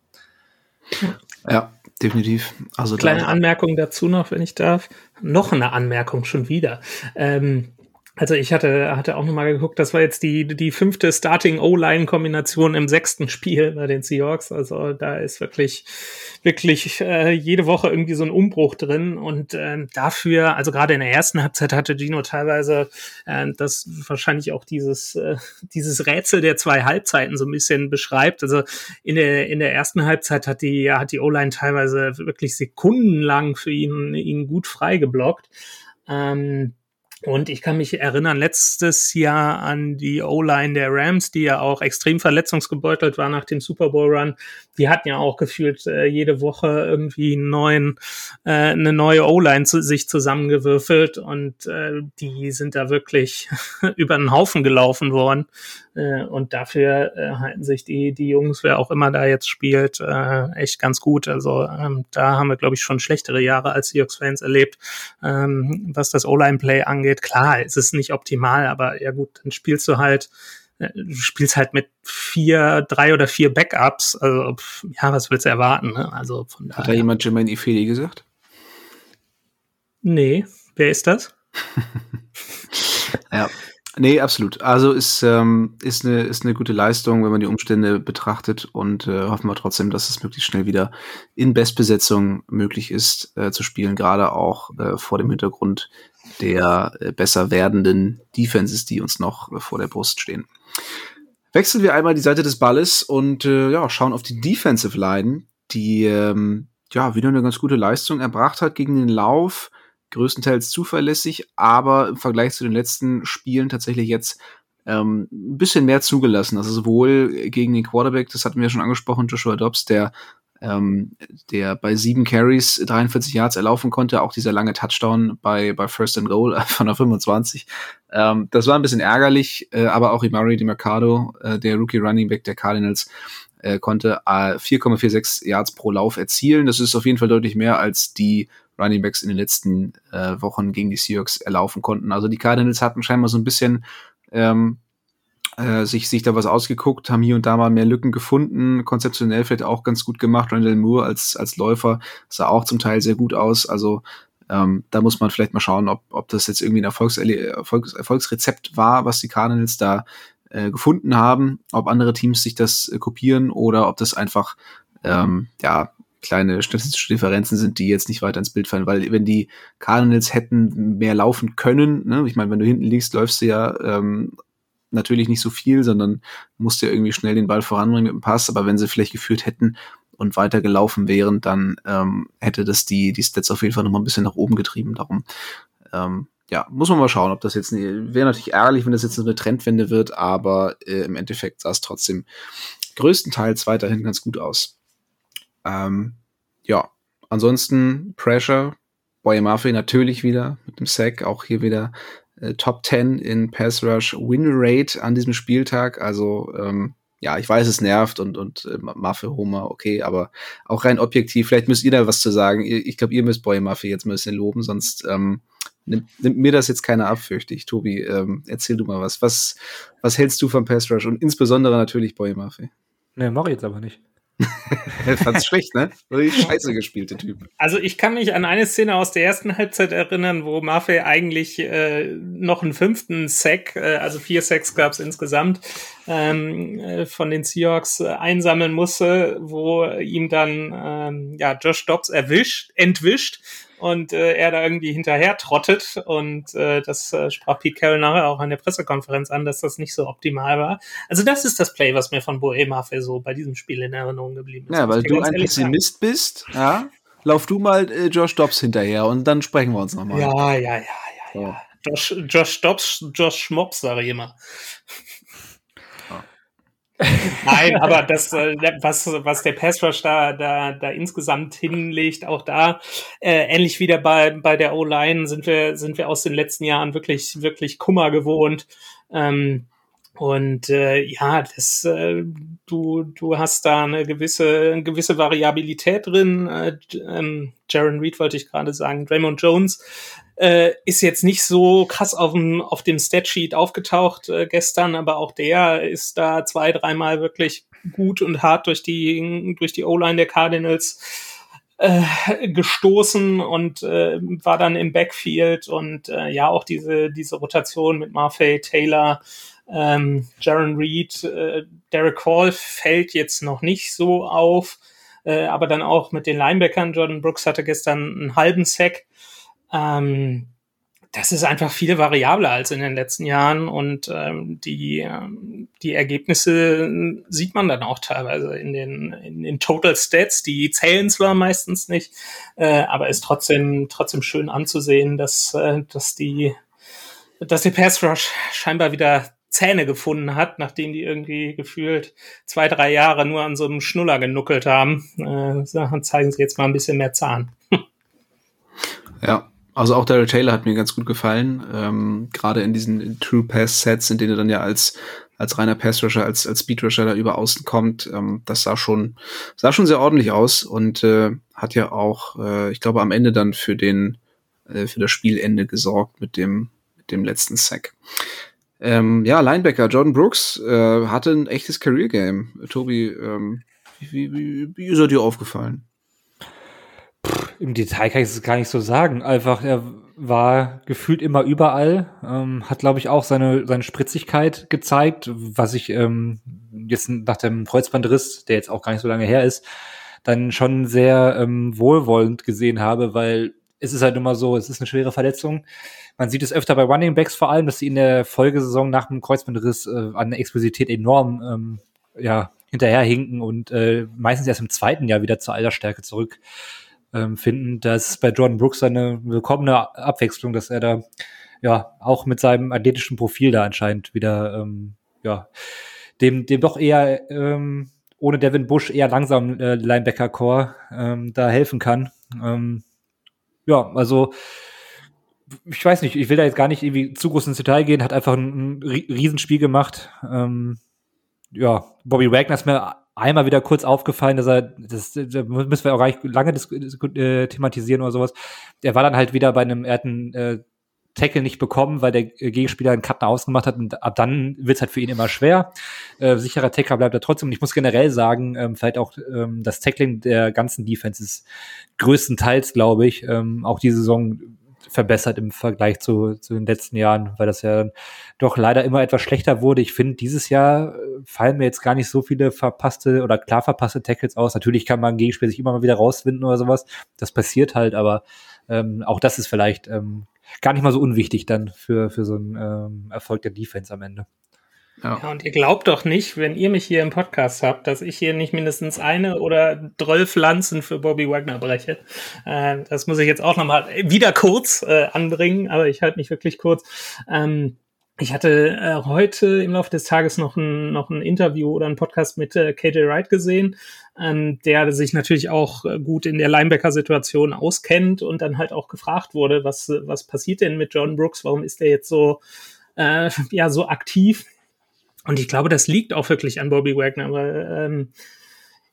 Ja, definitiv. Also kleine Anmerkung dazu noch, wenn ich darf. Noch eine Anmerkung schon wieder. Ähm, also ich hatte, hatte auch nochmal geguckt, das war jetzt die, die fünfte Starting-O-Line-Kombination im sechsten Spiel bei den Seahawks. Also da ist wirklich, wirklich äh, jede Woche irgendwie so ein Umbruch drin. Und äh, dafür, also gerade in der ersten Halbzeit hatte Gino teilweise äh, das wahrscheinlich auch dieses, äh, dieses Rätsel der zwei Halbzeiten so ein bisschen beschreibt. Also in der, in der ersten Halbzeit hat die, hat die O-Line teilweise wirklich sekundenlang für ihn, ihn gut frei geblockt. Ähm, Und ich kann mich erinnern, letztes Jahr an die O-Line der Rams, die ja auch extrem verletzungsgebeutelt war nach dem Super Bowl Run. Die hatten ja auch gefühlt äh, jede Woche irgendwie einen neuen, äh, eine neue O-Line zu, sich zusammengewürfelt und äh, die sind da wirklich über den Haufen gelaufen worden. Äh, und dafür äh, halten sich die, die Jungs, wer auch immer da jetzt spielt, äh, echt ganz gut. Also ähm, da haben wir, glaube ich, schon schlechtere Jahre als Seahawks-Fans erlebt, ähm, was das O-Line-Play angeht. Klar, es ist nicht optimal, aber ja gut, dann spielst du halt äh, du spielst halt mit vier, drei oder vier Backups. Also, ja, was willst du erwarten? Ne? Also von daher. Hat da jemand Jermaine Ifedi gesagt? Nee, wer ist das? ja, Nee, absolut. Also ist, ähm, ist, eine, ist eine gute Leistung, wenn man die Umstände betrachtet und äh, hoffen wir trotzdem, dass es möglichst schnell wieder in Bestbesetzung möglich ist äh, zu spielen, gerade auch äh, vor dem Hintergrund der äh, besser werdenden Defenses, die uns noch äh, vor der Brust stehen. Wechseln wir einmal die Seite des Balles und äh, ja, schauen auf die Defensive Line, die ähm, ja wieder eine ganz gute Leistung erbracht hat gegen den Lauf größtenteils zuverlässig, aber im Vergleich zu den letzten Spielen tatsächlich jetzt ähm, ein bisschen mehr zugelassen. Also sowohl gegen den Quarterback, das hatten wir schon angesprochen, Joshua Dobbs, der ähm, der bei sieben Carries 43 Yards erlaufen konnte, auch dieser lange Touchdown bei, bei First and Goal von der 25. Ähm, das war ein bisschen ärgerlich, äh, aber auch Imari DiMercado, äh, der Rookie Running Back der Cardinals, äh, konnte äh, 4,46 Yards pro Lauf erzielen. Das ist auf jeden Fall deutlich mehr als die Running Backs in den letzten äh, Wochen gegen die Seahawks erlaufen konnten. Also die Cardinals hatten scheinbar so ein bisschen ähm, äh, sich, sich da was ausgeguckt, haben hier und da mal mehr Lücken gefunden, konzeptionell vielleicht auch ganz gut gemacht. Randall Moore als, als Läufer sah auch zum Teil sehr gut aus. Also ähm, da muss man vielleicht mal schauen, ob, ob das jetzt irgendwie ein Erfolgs Erfolgs Erfolgsrezept war, was die Cardinals da äh, gefunden haben, ob andere Teams sich das äh, kopieren oder ob das einfach ähm, ja kleine statistische Differenzen sind, die jetzt nicht weiter ins Bild fallen, weil wenn die Cardinals hätten mehr laufen können, ne, ich meine, wenn du hinten liegst, läufst du ja ähm, natürlich nicht so viel, sondern musst ja irgendwie schnell den Ball voranbringen mit dem Pass, aber wenn sie vielleicht geführt hätten und weiter gelaufen wären, dann ähm, hätte das die, die Stats auf jeden Fall noch mal ein bisschen nach oben getrieben. Darum, ähm, ja, muss man mal schauen, ob das jetzt, wäre natürlich ärgerlich, wenn das jetzt eine Trendwende wird, aber äh, im Endeffekt sah es trotzdem größtenteils weiterhin ganz gut aus. Ähm, ja, ansonsten Pressure, Boy Murphy natürlich wieder mit dem Sack, auch hier wieder äh, Top 10 in Pass Rush Win Rate an diesem Spieltag. Also ähm, ja, ich weiß, es nervt und, und äh, Maffe Homer, okay, aber auch rein objektiv, vielleicht müsst ihr da was zu sagen. Ich glaube, ihr müsst Boy Maffe jetzt ein bisschen loben, sonst ähm, nimmt, nimmt mir das jetzt keiner ab, fürchte ich. Tobi, ähm, erzähl du mal was. Was, was hältst du vom Pass Rush und insbesondere natürlich Boy Murphy? Ne, mach ich jetzt aber nicht. Fand's schlecht, ne? Scheiße gespielte Typ. Also ich kann mich an eine Szene aus der ersten Halbzeit erinnern, wo Maffei eigentlich äh, noch einen fünften Sack, äh, also vier Sacks gab's insgesamt, ähm, äh, von den Seahawks äh, einsammeln musste, wo ihm dann ähm, ja Josh Dobbs erwischt, entwischt und äh, er da irgendwie hinterher trottet und äh, das äh, sprach Pete Carroll nachher auch an der Pressekonferenz an, dass das nicht so optimal war. Also das ist das Play, was mir von Boe so bei diesem Spiel in Erinnerung geblieben ist. Ja, weil du ein Pessimist sagen. bist, ja, lauf du mal äh, Josh Dobbs hinterher und dann sprechen wir uns nochmal. Ja, ja, ja, ja, ja. Josh, Josh Dobbs, Josh Schmops, sage ich immer. Nein, aber das, äh, was, was der Pass Rush da, da, da insgesamt hinlegt, auch da, äh, ähnlich wie bei, bei der O-Line sind wir, sind wir aus den letzten Jahren wirklich, wirklich Kummer gewohnt. Ähm, und äh, ja, das, äh, du, du hast da eine gewisse, eine gewisse Variabilität drin. Äh, ähm, Jaron Reed wollte ich gerade sagen, Draymond Jones äh, ist jetzt nicht so krass auf dem, auf dem Statsheet aufgetaucht äh, gestern, aber auch der ist da zwei, dreimal wirklich gut und hart durch die, durch die O-Line der Cardinals äh, gestoßen und äh, war dann im Backfield und äh, ja auch diese diese Rotation mit Marfay Taylor, ähm, Jaron Reed, äh, Derek Hall fällt jetzt noch nicht so auf, äh, aber dann auch mit den Linebackern. Jordan Brooks hatte gestern einen halben Sack. Ähm, das ist einfach viel variabler als in den letzten Jahren und ähm, die, ähm, die Ergebnisse sieht man dann auch teilweise in den, in den Total Stats. Die zählen zwar meistens nicht, äh, aber ist trotzdem, trotzdem schön anzusehen, dass, äh, dass die dass der Pass Rush scheinbar wieder Zähne gefunden hat, nachdem die irgendwie gefühlt zwei, drei Jahre nur an so einem Schnuller genuckelt haben. Äh, zeigen sie jetzt mal ein bisschen mehr Zahn. ja, also auch Daryl Taylor hat mir ganz gut gefallen. Ähm, Gerade in diesen True Pass Sets, in denen er dann ja als als reiner Pass Rusher, als als Speed Rusher da über außen kommt, ähm, das sah schon sah schon sehr ordentlich aus und äh, hat ja auch, äh, ich glaube, am Ende dann für den äh, für das Spielende gesorgt mit dem mit dem letzten Sack. Ähm, ja, Linebacker Jordan Brooks äh, hatte ein echtes Career Game. Tobi, ähm, wie, wie, wie ist er dir aufgefallen? Im Detail kann ich es gar nicht so sagen. Einfach, er war gefühlt immer überall, ähm, hat, glaube ich, auch seine, seine Spritzigkeit gezeigt, was ich ähm, jetzt nach dem Kreuzbandriss, der jetzt auch gar nicht so lange her ist, dann schon sehr ähm, wohlwollend gesehen habe, weil es ist halt immer so, es ist eine schwere Verletzung. Man sieht es öfter bei Running Backs vor allem, dass sie in der Folgesaison nach dem Kreuzbandriss äh, an Explosität enorm ähm, ja, hinterherhinken und äh, meistens erst im zweiten Jahr wieder zur Altersstärke zurück ähm, finden. Das ist bei Jordan Brooks eine willkommene Abwechslung, dass er da ja auch mit seinem athletischen Profil da anscheinend wieder ähm, ja dem dem doch eher ähm, ohne Devin Bush eher langsam äh, Linebacker-Core ähm, da helfen kann. Ähm, ja, also ich weiß nicht, ich will da jetzt gar nicht irgendwie zu groß ins Detail gehen, hat einfach ein, ein Riesenspiel gemacht. Ähm, ja, Bobby Wagner ist mir einmal wieder kurz aufgefallen, dass er, das, da müssen wir auch gar nicht lange äh, thematisieren oder sowas. Er war dann halt wieder bei einem, er hat einen äh, Tackle nicht bekommen, weil der Gegenspieler einen Cut ausgemacht hat und ab dann wird es halt für ihn immer schwer. Äh, sicherer Tackler bleibt er trotzdem. Und ich muss generell sagen, ähm, vielleicht auch ähm, das Tackling der ganzen Defense ist größtenteils, glaube ich, ähm, auch diese Saison verbessert im Vergleich zu, zu den letzten Jahren, weil das ja doch leider immer etwas schlechter wurde. Ich finde, dieses Jahr äh, fallen mir jetzt gar nicht so viele verpasste oder klar verpasste Tackles aus. Natürlich kann man Gegenspiel sich immer mal wieder rauswinden oder sowas. Das passiert halt, aber ähm, auch das ist vielleicht ähm, gar nicht mal so unwichtig dann für, für so einen ähm, Erfolg der Defense am Ende. Ja. ja. und ihr glaubt doch nicht, wenn ihr mich hier im Podcast habt, dass ich hier nicht mindestens eine oder zwölf Lanzen für Bobby Wagner breche. Äh, das muss ich jetzt auch nochmal wieder kurz äh, anbringen, aber ich halte mich wirklich kurz. Ähm, ich hatte äh, heute im Laufe des Tages noch ein, noch ein Interview oder ein Podcast mit äh, KJ Wright gesehen, ähm, der sich natürlich auch äh, gut in der Linebacker-Situation auskennt und dann halt auch gefragt wurde, was, was passiert denn mit John Brooks? Warum ist der jetzt so, äh, ja, so aktiv? Und ich glaube, das liegt auch wirklich an Bobby Wagner, aber ähm,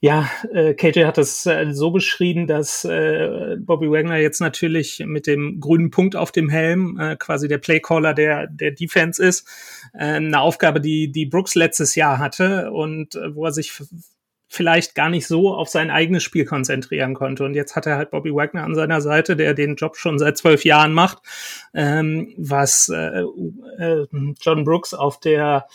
ja, äh, KJ hat das äh, so beschrieben, dass äh, Bobby Wagner jetzt natürlich mit dem grünen Punkt auf dem Helm äh, quasi der Playcaller der der Defense ist, äh, eine Aufgabe, die die Brooks letztes Jahr hatte und äh, wo er sich vielleicht gar nicht so auf sein eigenes Spiel konzentrieren konnte. Und jetzt hat er halt Bobby Wagner an seiner Seite, der den Job schon seit zwölf Jahren macht, ähm, was äh, äh, John Brooks auf der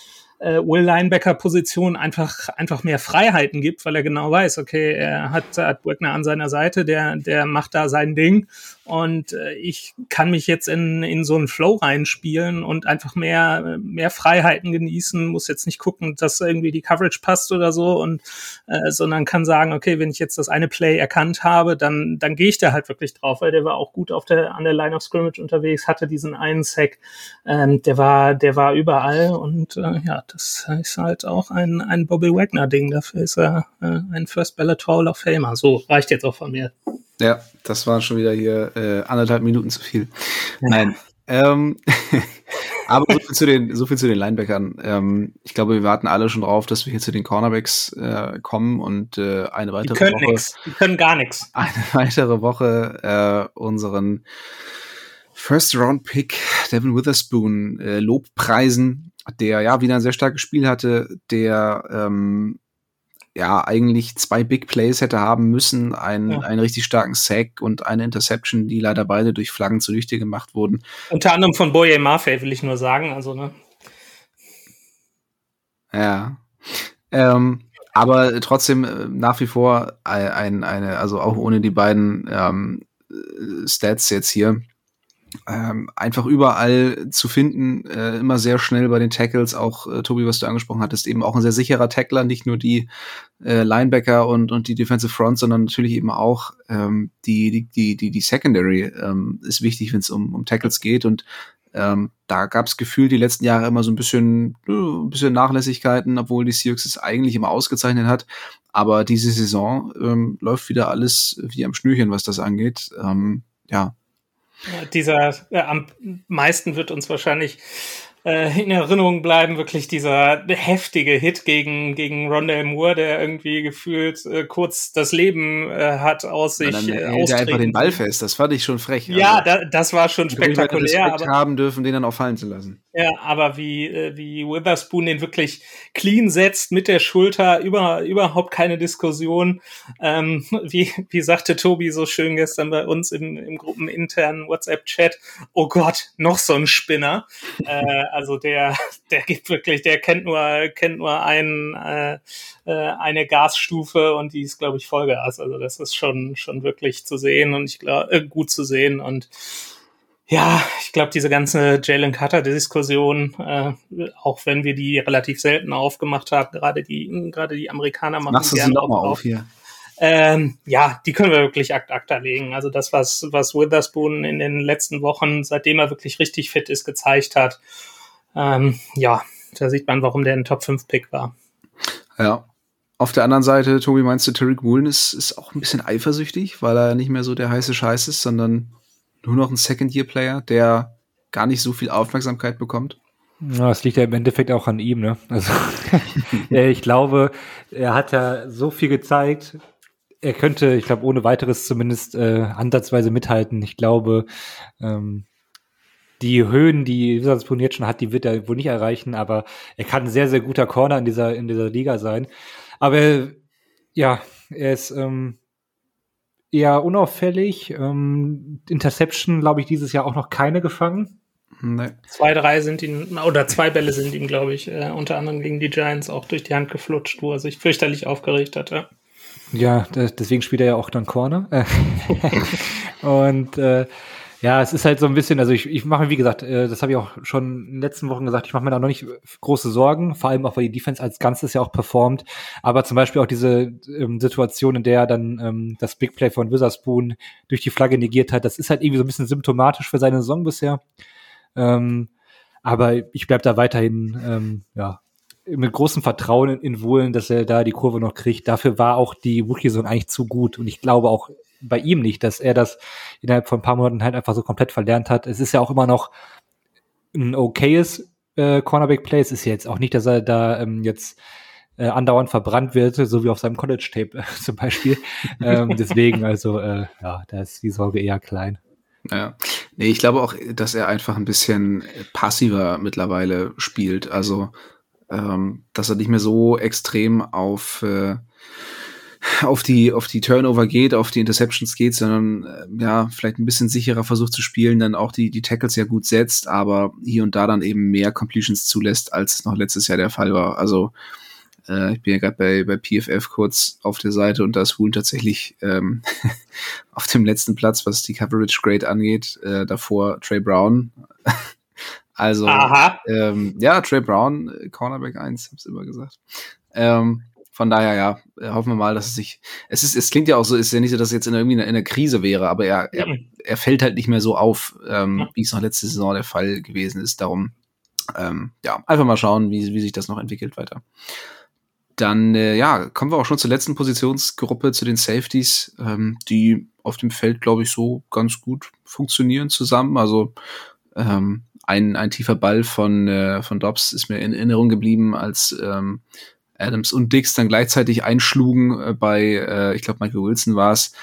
äh, Will Linebacker Position einfach einfach mehr Freiheiten gibt, weil er genau weiß, okay, er hat, hat Wagner an seiner Seite, der der macht da sein Ding. Und äh, ich kann mich jetzt in, in so einen Flow reinspielen und einfach mehr, mehr Freiheiten genießen, muss jetzt nicht gucken, dass irgendwie die Coverage passt oder so, und äh, sondern kann sagen, okay, wenn ich jetzt das eine Play erkannt habe, dann, dann gehe ich da halt wirklich drauf, weil der war auch gut auf der, an der Line of Scrimmage unterwegs, hatte diesen einen Sack, ähm, der war, der war überall und äh, ja, das ist halt auch ein, ein Bobby Wagner-Ding. Dafür ist er äh, ein First Ballot Hall of Famer. So reicht jetzt auch von mir. Ja, das war schon wieder hier äh, anderthalb Minuten zu viel. Nein. Ähm, aber so viel zu den, so viel zu den Linebackern. Ähm, ich glaube, wir warten alle schon drauf, dass wir hier zu den Cornerbacks äh, kommen und äh, eine weitere die können Woche. Nix. Die können gar nichts. Eine weitere Woche äh, unseren First Round Pick Devin Witherspoon äh, Lobpreisen, der ja wieder ein sehr starkes Spiel hatte, der ähm, ja eigentlich zwei Big Plays hätte haben müssen, einen, ja. einen richtig starken Sack und eine Interception, die leider beide durch Flaggen zunichte gemacht wurden. Unter anderem von Boye Maffei, will ich nur sagen, also ne. Ja. Ähm, aber trotzdem äh, nach wie vor ein, eine, also auch ohne die beiden ähm, Stats jetzt hier, ähm, einfach überall zu finden, äh, immer sehr schnell bei den Tackles, auch äh, Tobi, was du angesprochen hattest, eben auch ein sehr sicherer Tackler, nicht nur die äh, Linebacker und, und die Defensive Front, sondern natürlich eben auch ähm, die, die, die, die, Secondary ähm, ist wichtig, wenn es um, um Tackles geht und Ähm, da gab es gefühlt die letzten Jahre immer so ein bisschen, äh, ein bisschen Nachlässigkeiten, obwohl die Seahawks es eigentlich immer ausgezeichnet hat. Aber diese Saison ähm, läuft wieder alles wie am Schnürchen, was das angeht. Ähm, ja. Dieser äh, am meisten wird uns wahrscheinlich äh, in Erinnerung bleiben, wirklich dieser heftige Hit gegen, gegen Rondell Moore, der irgendwie gefühlt äh, kurz das Leben äh, hat aus sich. Und dann äh, hält er einfach den Ball fest. Das fand ich schon frech. Ja, also, da, das war schon spektakulär. Aber haben dürfen, den dann auch fallen zu lassen. Ja, aber wie, äh, wie Witherspoon den wirklich clean setzt mit der Schulter, über, überhaupt keine Diskussion. Ähm, wie, wie sagte Tobi so schön gestern bei uns im, im gruppeninternen WhatsApp-Chat, oh Gott, noch so ein Spinner. äh, also der, der gibt wirklich, der kennt nur, kennt nur einen, äh, äh, eine Gasstufe und die ist, glaube ich, Vollgas. Also das ist schon, schon wirklich zu sehen und ich glaube, äh, gut zu sehen und ja, ich glaube, diese ganze Jalen Cutter-Diskussion, äh, auch wenn wir die relativ selten aufgemacht haben, gerade die, gerade die Amerikaner machen Machst gerne auch auf hier. Ähm, ja, die können wir wirklich akt akta legen. Also das, was, was Witherspoon in den letzten Wochen, seitdem er wirklich richtig fit ist, gezeigt hat, ähm, ja, da sieht man, warum der ein Top-5-Pick war. Ja. Auf der anderen Seite, Tobi, meinst du, Tariq Woolen ist, ist auch ein bisschen eifersüchtig, weil er nicht mehr so der heiße Scheiß ist, sondern nur noch ein Second-Year-Player, der gar nicht so viel Aufmerksamkeit bekommt? Ja, das liegt ja im Endeffekt auch an ihm, ne? Also ich glaube, er hat ja so viel gezeigt. Er könnte, ich glaube, ohne weiteres zumindest äh, ansatzweise mithalten. Ich glaube, ähm, die Höhen, die Witherspoon jetzt schon hat, die wird er wohl nicht erreichen, aber er kann ein sehr, sehr guter Corner in dieser, in dieser Liga sein. Aber ja, er ist ähm, eher unauffällig. Ähm, Interception, glaube ich, dieses Jahr auch noch keine gefangen. Nee. Zwei, drei sind ihm, oder zwei Bälle sind ihm, glaube ich, äh, unter anderem gegen die Giants auch durch die Hand geflutscht, wo er sich fürchterlich aufgeregt hatte. Ja, deswegen spielt er ja auch dann Corner. Und äh, ja, es ist halt so ein bisschen, also ich, ich mache, wie gesagt, äh, das habe ich auch schon in den letzten Wochen gesagt, ich mache mir da noch nicht große Sorgen, vor allem auch, weil die Defense als Ganzes ja auch performt. Aber zum Beispiel auch diese ähm, Situation, in der er dann ähm, das Big Play von Witherspoon durch die Flagge negiert hat, das ist halt irgendwie so ein bisschen symptomatisch für seine Saison bisher. Ähm, aber ich bleib da weiterhin, ähm, ja, mit großem Vertrauen in, in Wohlen, dass er da die Kurve noch kriegt. Dafür war auch die Rookie-Saison eigentlich zu gut. Und ich glaube auch bei ihm nicht, dass er das innerhalb von ein paar Monaten halt einfach so komplett verlernt hat. Es ist ja auch immer noch ein okayes äh, Cornerback-Play. Es ist ja jetzt auch nicht, dass er da ähm, jetzt äh, andauernd verbrannt wird, so wie auf seinem College-Tape äh, zum Beispiel. ähm, deswegen, also, äh, ja, da ist die Sorge eher klein. Ja. Nee, ich glaube auch, dass er einfach ein bisschen passiver mittlerweile spielt. Also, ähm, dass er nicht mehr so extrem auf äh, auf die, auf die Turnover geht, auf die Interceptions geht, sondern äh, ja, vielleicht ein bisschen sicherer versucht zu spielen, dann auch die, die Tackles ja gut setzt, aber hier und da dann eben mehr Completions zulässt, als es noch letztes Jahr der Fall war. Also äh, ich bin ja gerade bei, bei PFF kurz auf der Seite und da ist Huhn tatsächlich ähm, auf dem letzten Platz, was die Coverage Grade angeht. Äh, davor Trey Brown. also ähm, ja, Trey Brown, Cornerback 1, hab's immer gesagt. Ähm, von daher, ja, äh, hoffen wir mal, dass es sich. Es ist, es klingt ja auch so, ist ja nicht so, dass er jetzt in irgendwie in einer Krise wäre, aber er, er, mhm. er fällt halt nicht mehr so auf, ähm, wie es noch letzte Saison der Fall gewesen ist. Darum, ähm, ja, einfach mal schauen, wie, wie sich das noch entwickelt weiter. Dann, äh, ja, kommen wir auch schon zur letzten Positionsgruppe, zu den Safeties, ähm, die auf dem Feld, glaube ich, so ganz gut funktionieren zusammen. Also ähm, ein, ein tiefer Ball von, äh, von Dobbs ist mir in Erinnerung geblieben, als ähm, Adams und Dix dann gleichzeitig einschlugen äh, bei, äh, ich glaube, Michael Wilson war es,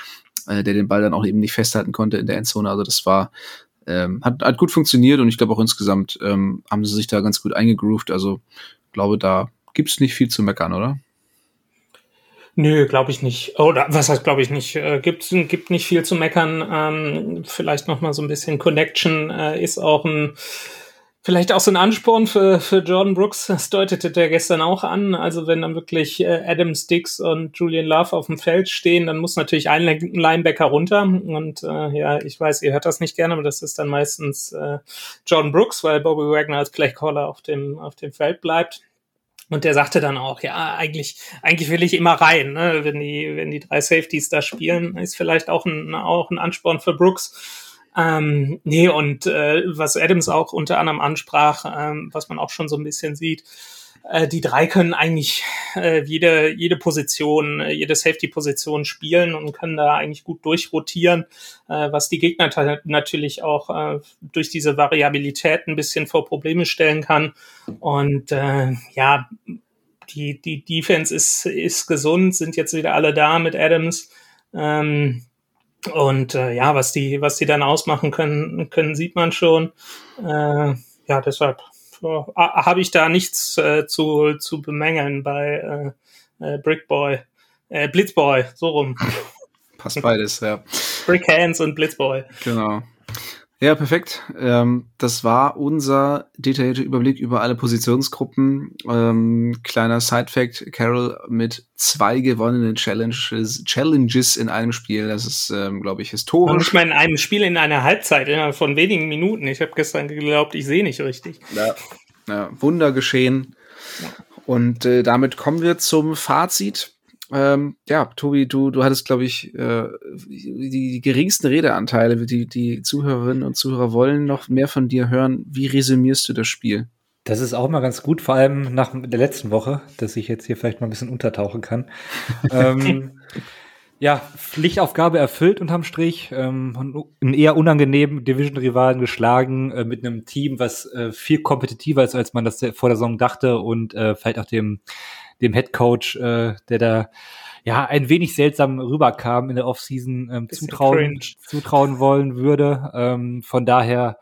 äh, der den Ball dann auch eben nicht festhalten konnte in der Endzone. Also das war, ähm, hat, hat gut funktioniert und ich glaube auch insgesamt ähm, haben sie sich da ganz gut eingegroovt. Also glaube, da gibt's nicht viel zu meckern, oder? Nö, glaube ich nicht. Oder was heißt, glaube ich nicht? Äh, gibt, gibt nicht viel zu meckern. Ähm, vielleicht noch mal so ein bisschen Connection äh, ist auch ein Vielleicht auch so ein Ansporn für, für Jordan Brooks, das deutete der gestern auch an. Also wenn dann wirklich äh, Adam Sticks und Julian Love auf dem Feld stehen, dann muss natürlich ein Linebacker runter. Und äh, ja, ich weiß, ihr hört das nicht gerne, aber das ist dann meistens äh, Jordan Brooks, weil Bobby Wagner als Playcaller auf dem, auf dem Feld bleibt. Und der sagte dann auch, ja, eigentlich, eigentlich will ich immer rein, ne? wenn die, wenn die drei Safeties da spielen, ist vielleicht auch ein, auch ein Ansporn für Brooks Ähm, nee, und äh, was Adams auch unter anderem ansprach, ähm, was man auch schon so ein bisschen sieht, äh, die drei können eigentlich äh, jede, jede Position, äh, jede Safety-Position spielen und können da eigentlich gut durchrotieren, äh, was die Gegner natürlich auch äh, durch diese Variabilität ein bisschen vor Probleme stellen kann. Und äh, ja, die, die Defense ist, ist gesund, sind jetzt wieder alle da mit Adams. Ähm, und äh, ja, was die, was die dann ausmachen können, können sieht man schon. Äh, ja, deshalb habe ich da nichts äh, zu, zu bemängeln bei äh, äh, Brickboy. Äh, Blitzboy, so rum. Passt beides, ja. Brick Hands und Blitzboy. Genau. Ja, perfekt. Ähm, das war unser detaillierter Überblick über alle Positionsgruppen. Ähm, kleiner Side-Fact, Carol mit zwei gewonnenen Challenges, Challenges in einem Spiel. Das ist, ähm, glaube ich, historisch. Und ich meine, in einem Spiel in einer Halbzeit innerhalb von wenigen Minuten. Ich habe gestern geglaubt, ich sehe nicht richtig. Ja, ja Wunder geschehen. Und äh, damit kommen wir zum Fazit. Ähm, ja, Tobi, du, du hattest, glaube ich, äh, die, die geringsten Redeanteile. Die, die Zuhörerinnen und Zuhörer wollen noch mehr von dir hören. Wie resümierst du das Spiel? Das ist auch mal ganz gut, vor allem nach der letzten Woche, dass ich jetzt hier vielleicht mal ein bisschen untertauchen kann. ähm, ja, Pflichtaufgabe erfüllt unterm Strich. Ähm, einen eher unangenehmen Division-Rivalen geschlagen äh, mit einem Team, was äh, viel kompetitiver ist, als man das vor der Saison dachte und äh, vielleicht auch dem dem Head Coach, äh, der da ja ein wenig seltsam rüberkam in der Offseason, ähm, zutrauen, zutrauen wollen würde. Ähm, von daher,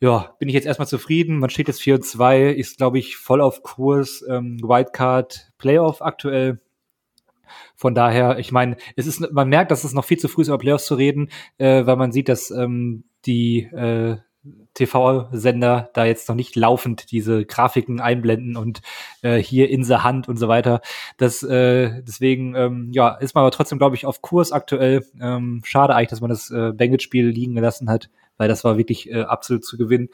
ja, bin ich jetzt erstmal zufrieden. Man steht jetzt 4 und 2, ist, glaube ich, voll auf Kurs. Ähm, Wildcard Playoff aktuell. Von daher, ich meine, es ist, man merkt, dass es noch viel zu früh ist, über Playoffs zu reden, äh, weil man sieht, dass ähm, die äh, TV-Sender da jetzt noch nicht laufend diese Grafiken einblenden und äh, hier in der Hand und so weiter. Das äh, deswegen ähm, ja ist man aber trotzdem glaube ich auf Kurs aktuell. Ähm, schade eigentlich, dass man das äh, Bengals-Spiel liegen gelassen hat, weil das war wirklich äh, absolut zu gewinnen.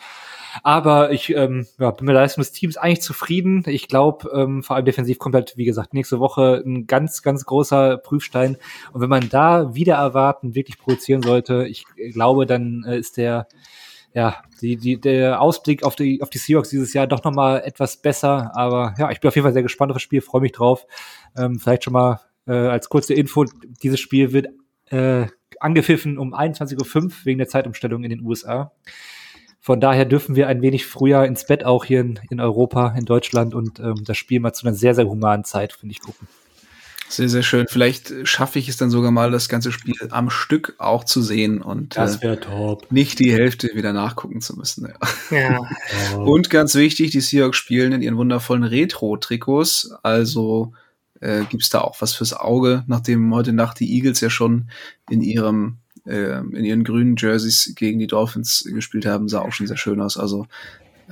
Aber ich ähm, ja, bin mit der Leistung des Teams eigentlich zufrieden. Ich glaube, ähm, vor allem defensiv kommt halt, wie gesagt, nächste Woche ein ganz, ganz großer Prüfstein. Und wenn man da wieder erwarten, wirklich produzieren sollte, ich glaube, dann äh, ist der ja, die, die, der Ausblick auf die, auf die Seahawks dieses Jahr doch nochmal etwas besser. Aber ja, ich bin auf jeden Fall sehr gespannt auf das Spiel, freue mich drauf. Ähm, vielleicht schon mal äh, als kurze Info, dieses Spiel wird äh, angepfiffen um 21.05 Uhr wegen der Zeitumstellung in den USA. Von daher dürfen wir ein wenig früher ins Bett auch hier in, in Europa, in Deutschland und ähm, das Spiel mal zu einer sehr, sehr humanen Zeit, finde ich, gucken. Sehr, sehr schön. Vielleicht schaffe ich es dann sogar mal, das ganze Spiel am Stück auch zu sehen und das wäre top. nicht die Hälfte wieder nachgucken zu müssen. Ja. ja. und ganz wichtig, die Seahawks spielen in ihren wundervollen Retro-Trikots. Also äh, gibt da auch was fürs Auge, nachdem heute Nacht die Eagles ja schon in ihrem äh, in ihren grünen Jerseys gegen die Dolphins gespielt haben, sah auch schon sehr schön aus. Also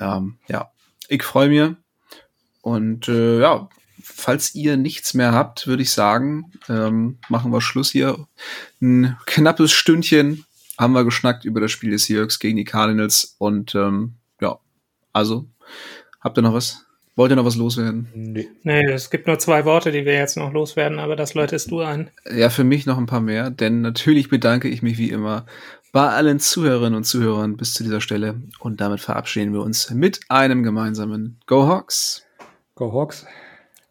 ähm, ja, ich freue mich. Und äh, ja, falls ihr nichts mehr habt, würde ich sagen, ähm, machen wir Schluss hier. Ein knappes Stündchen haben wir geschnackt über das Spiel des Seahawks gegen die Cardinals und ähm, ja, also habt ihr noch was? Wollt ihr noch was loswerden? Nee. nee, es gibt nur zwei Worte, die wir jetzt noch loswerden, aber das läutest du ein. Ja, für mich noch ein paar mehr, denn natürlich bedanke ich mich wie immer bei allen Zuhörerinnen und Zuhörern bis zu dieser Stelle und damit verabschieden wir uns mit einem gemeinsamen Go Hawks. Go Hawks.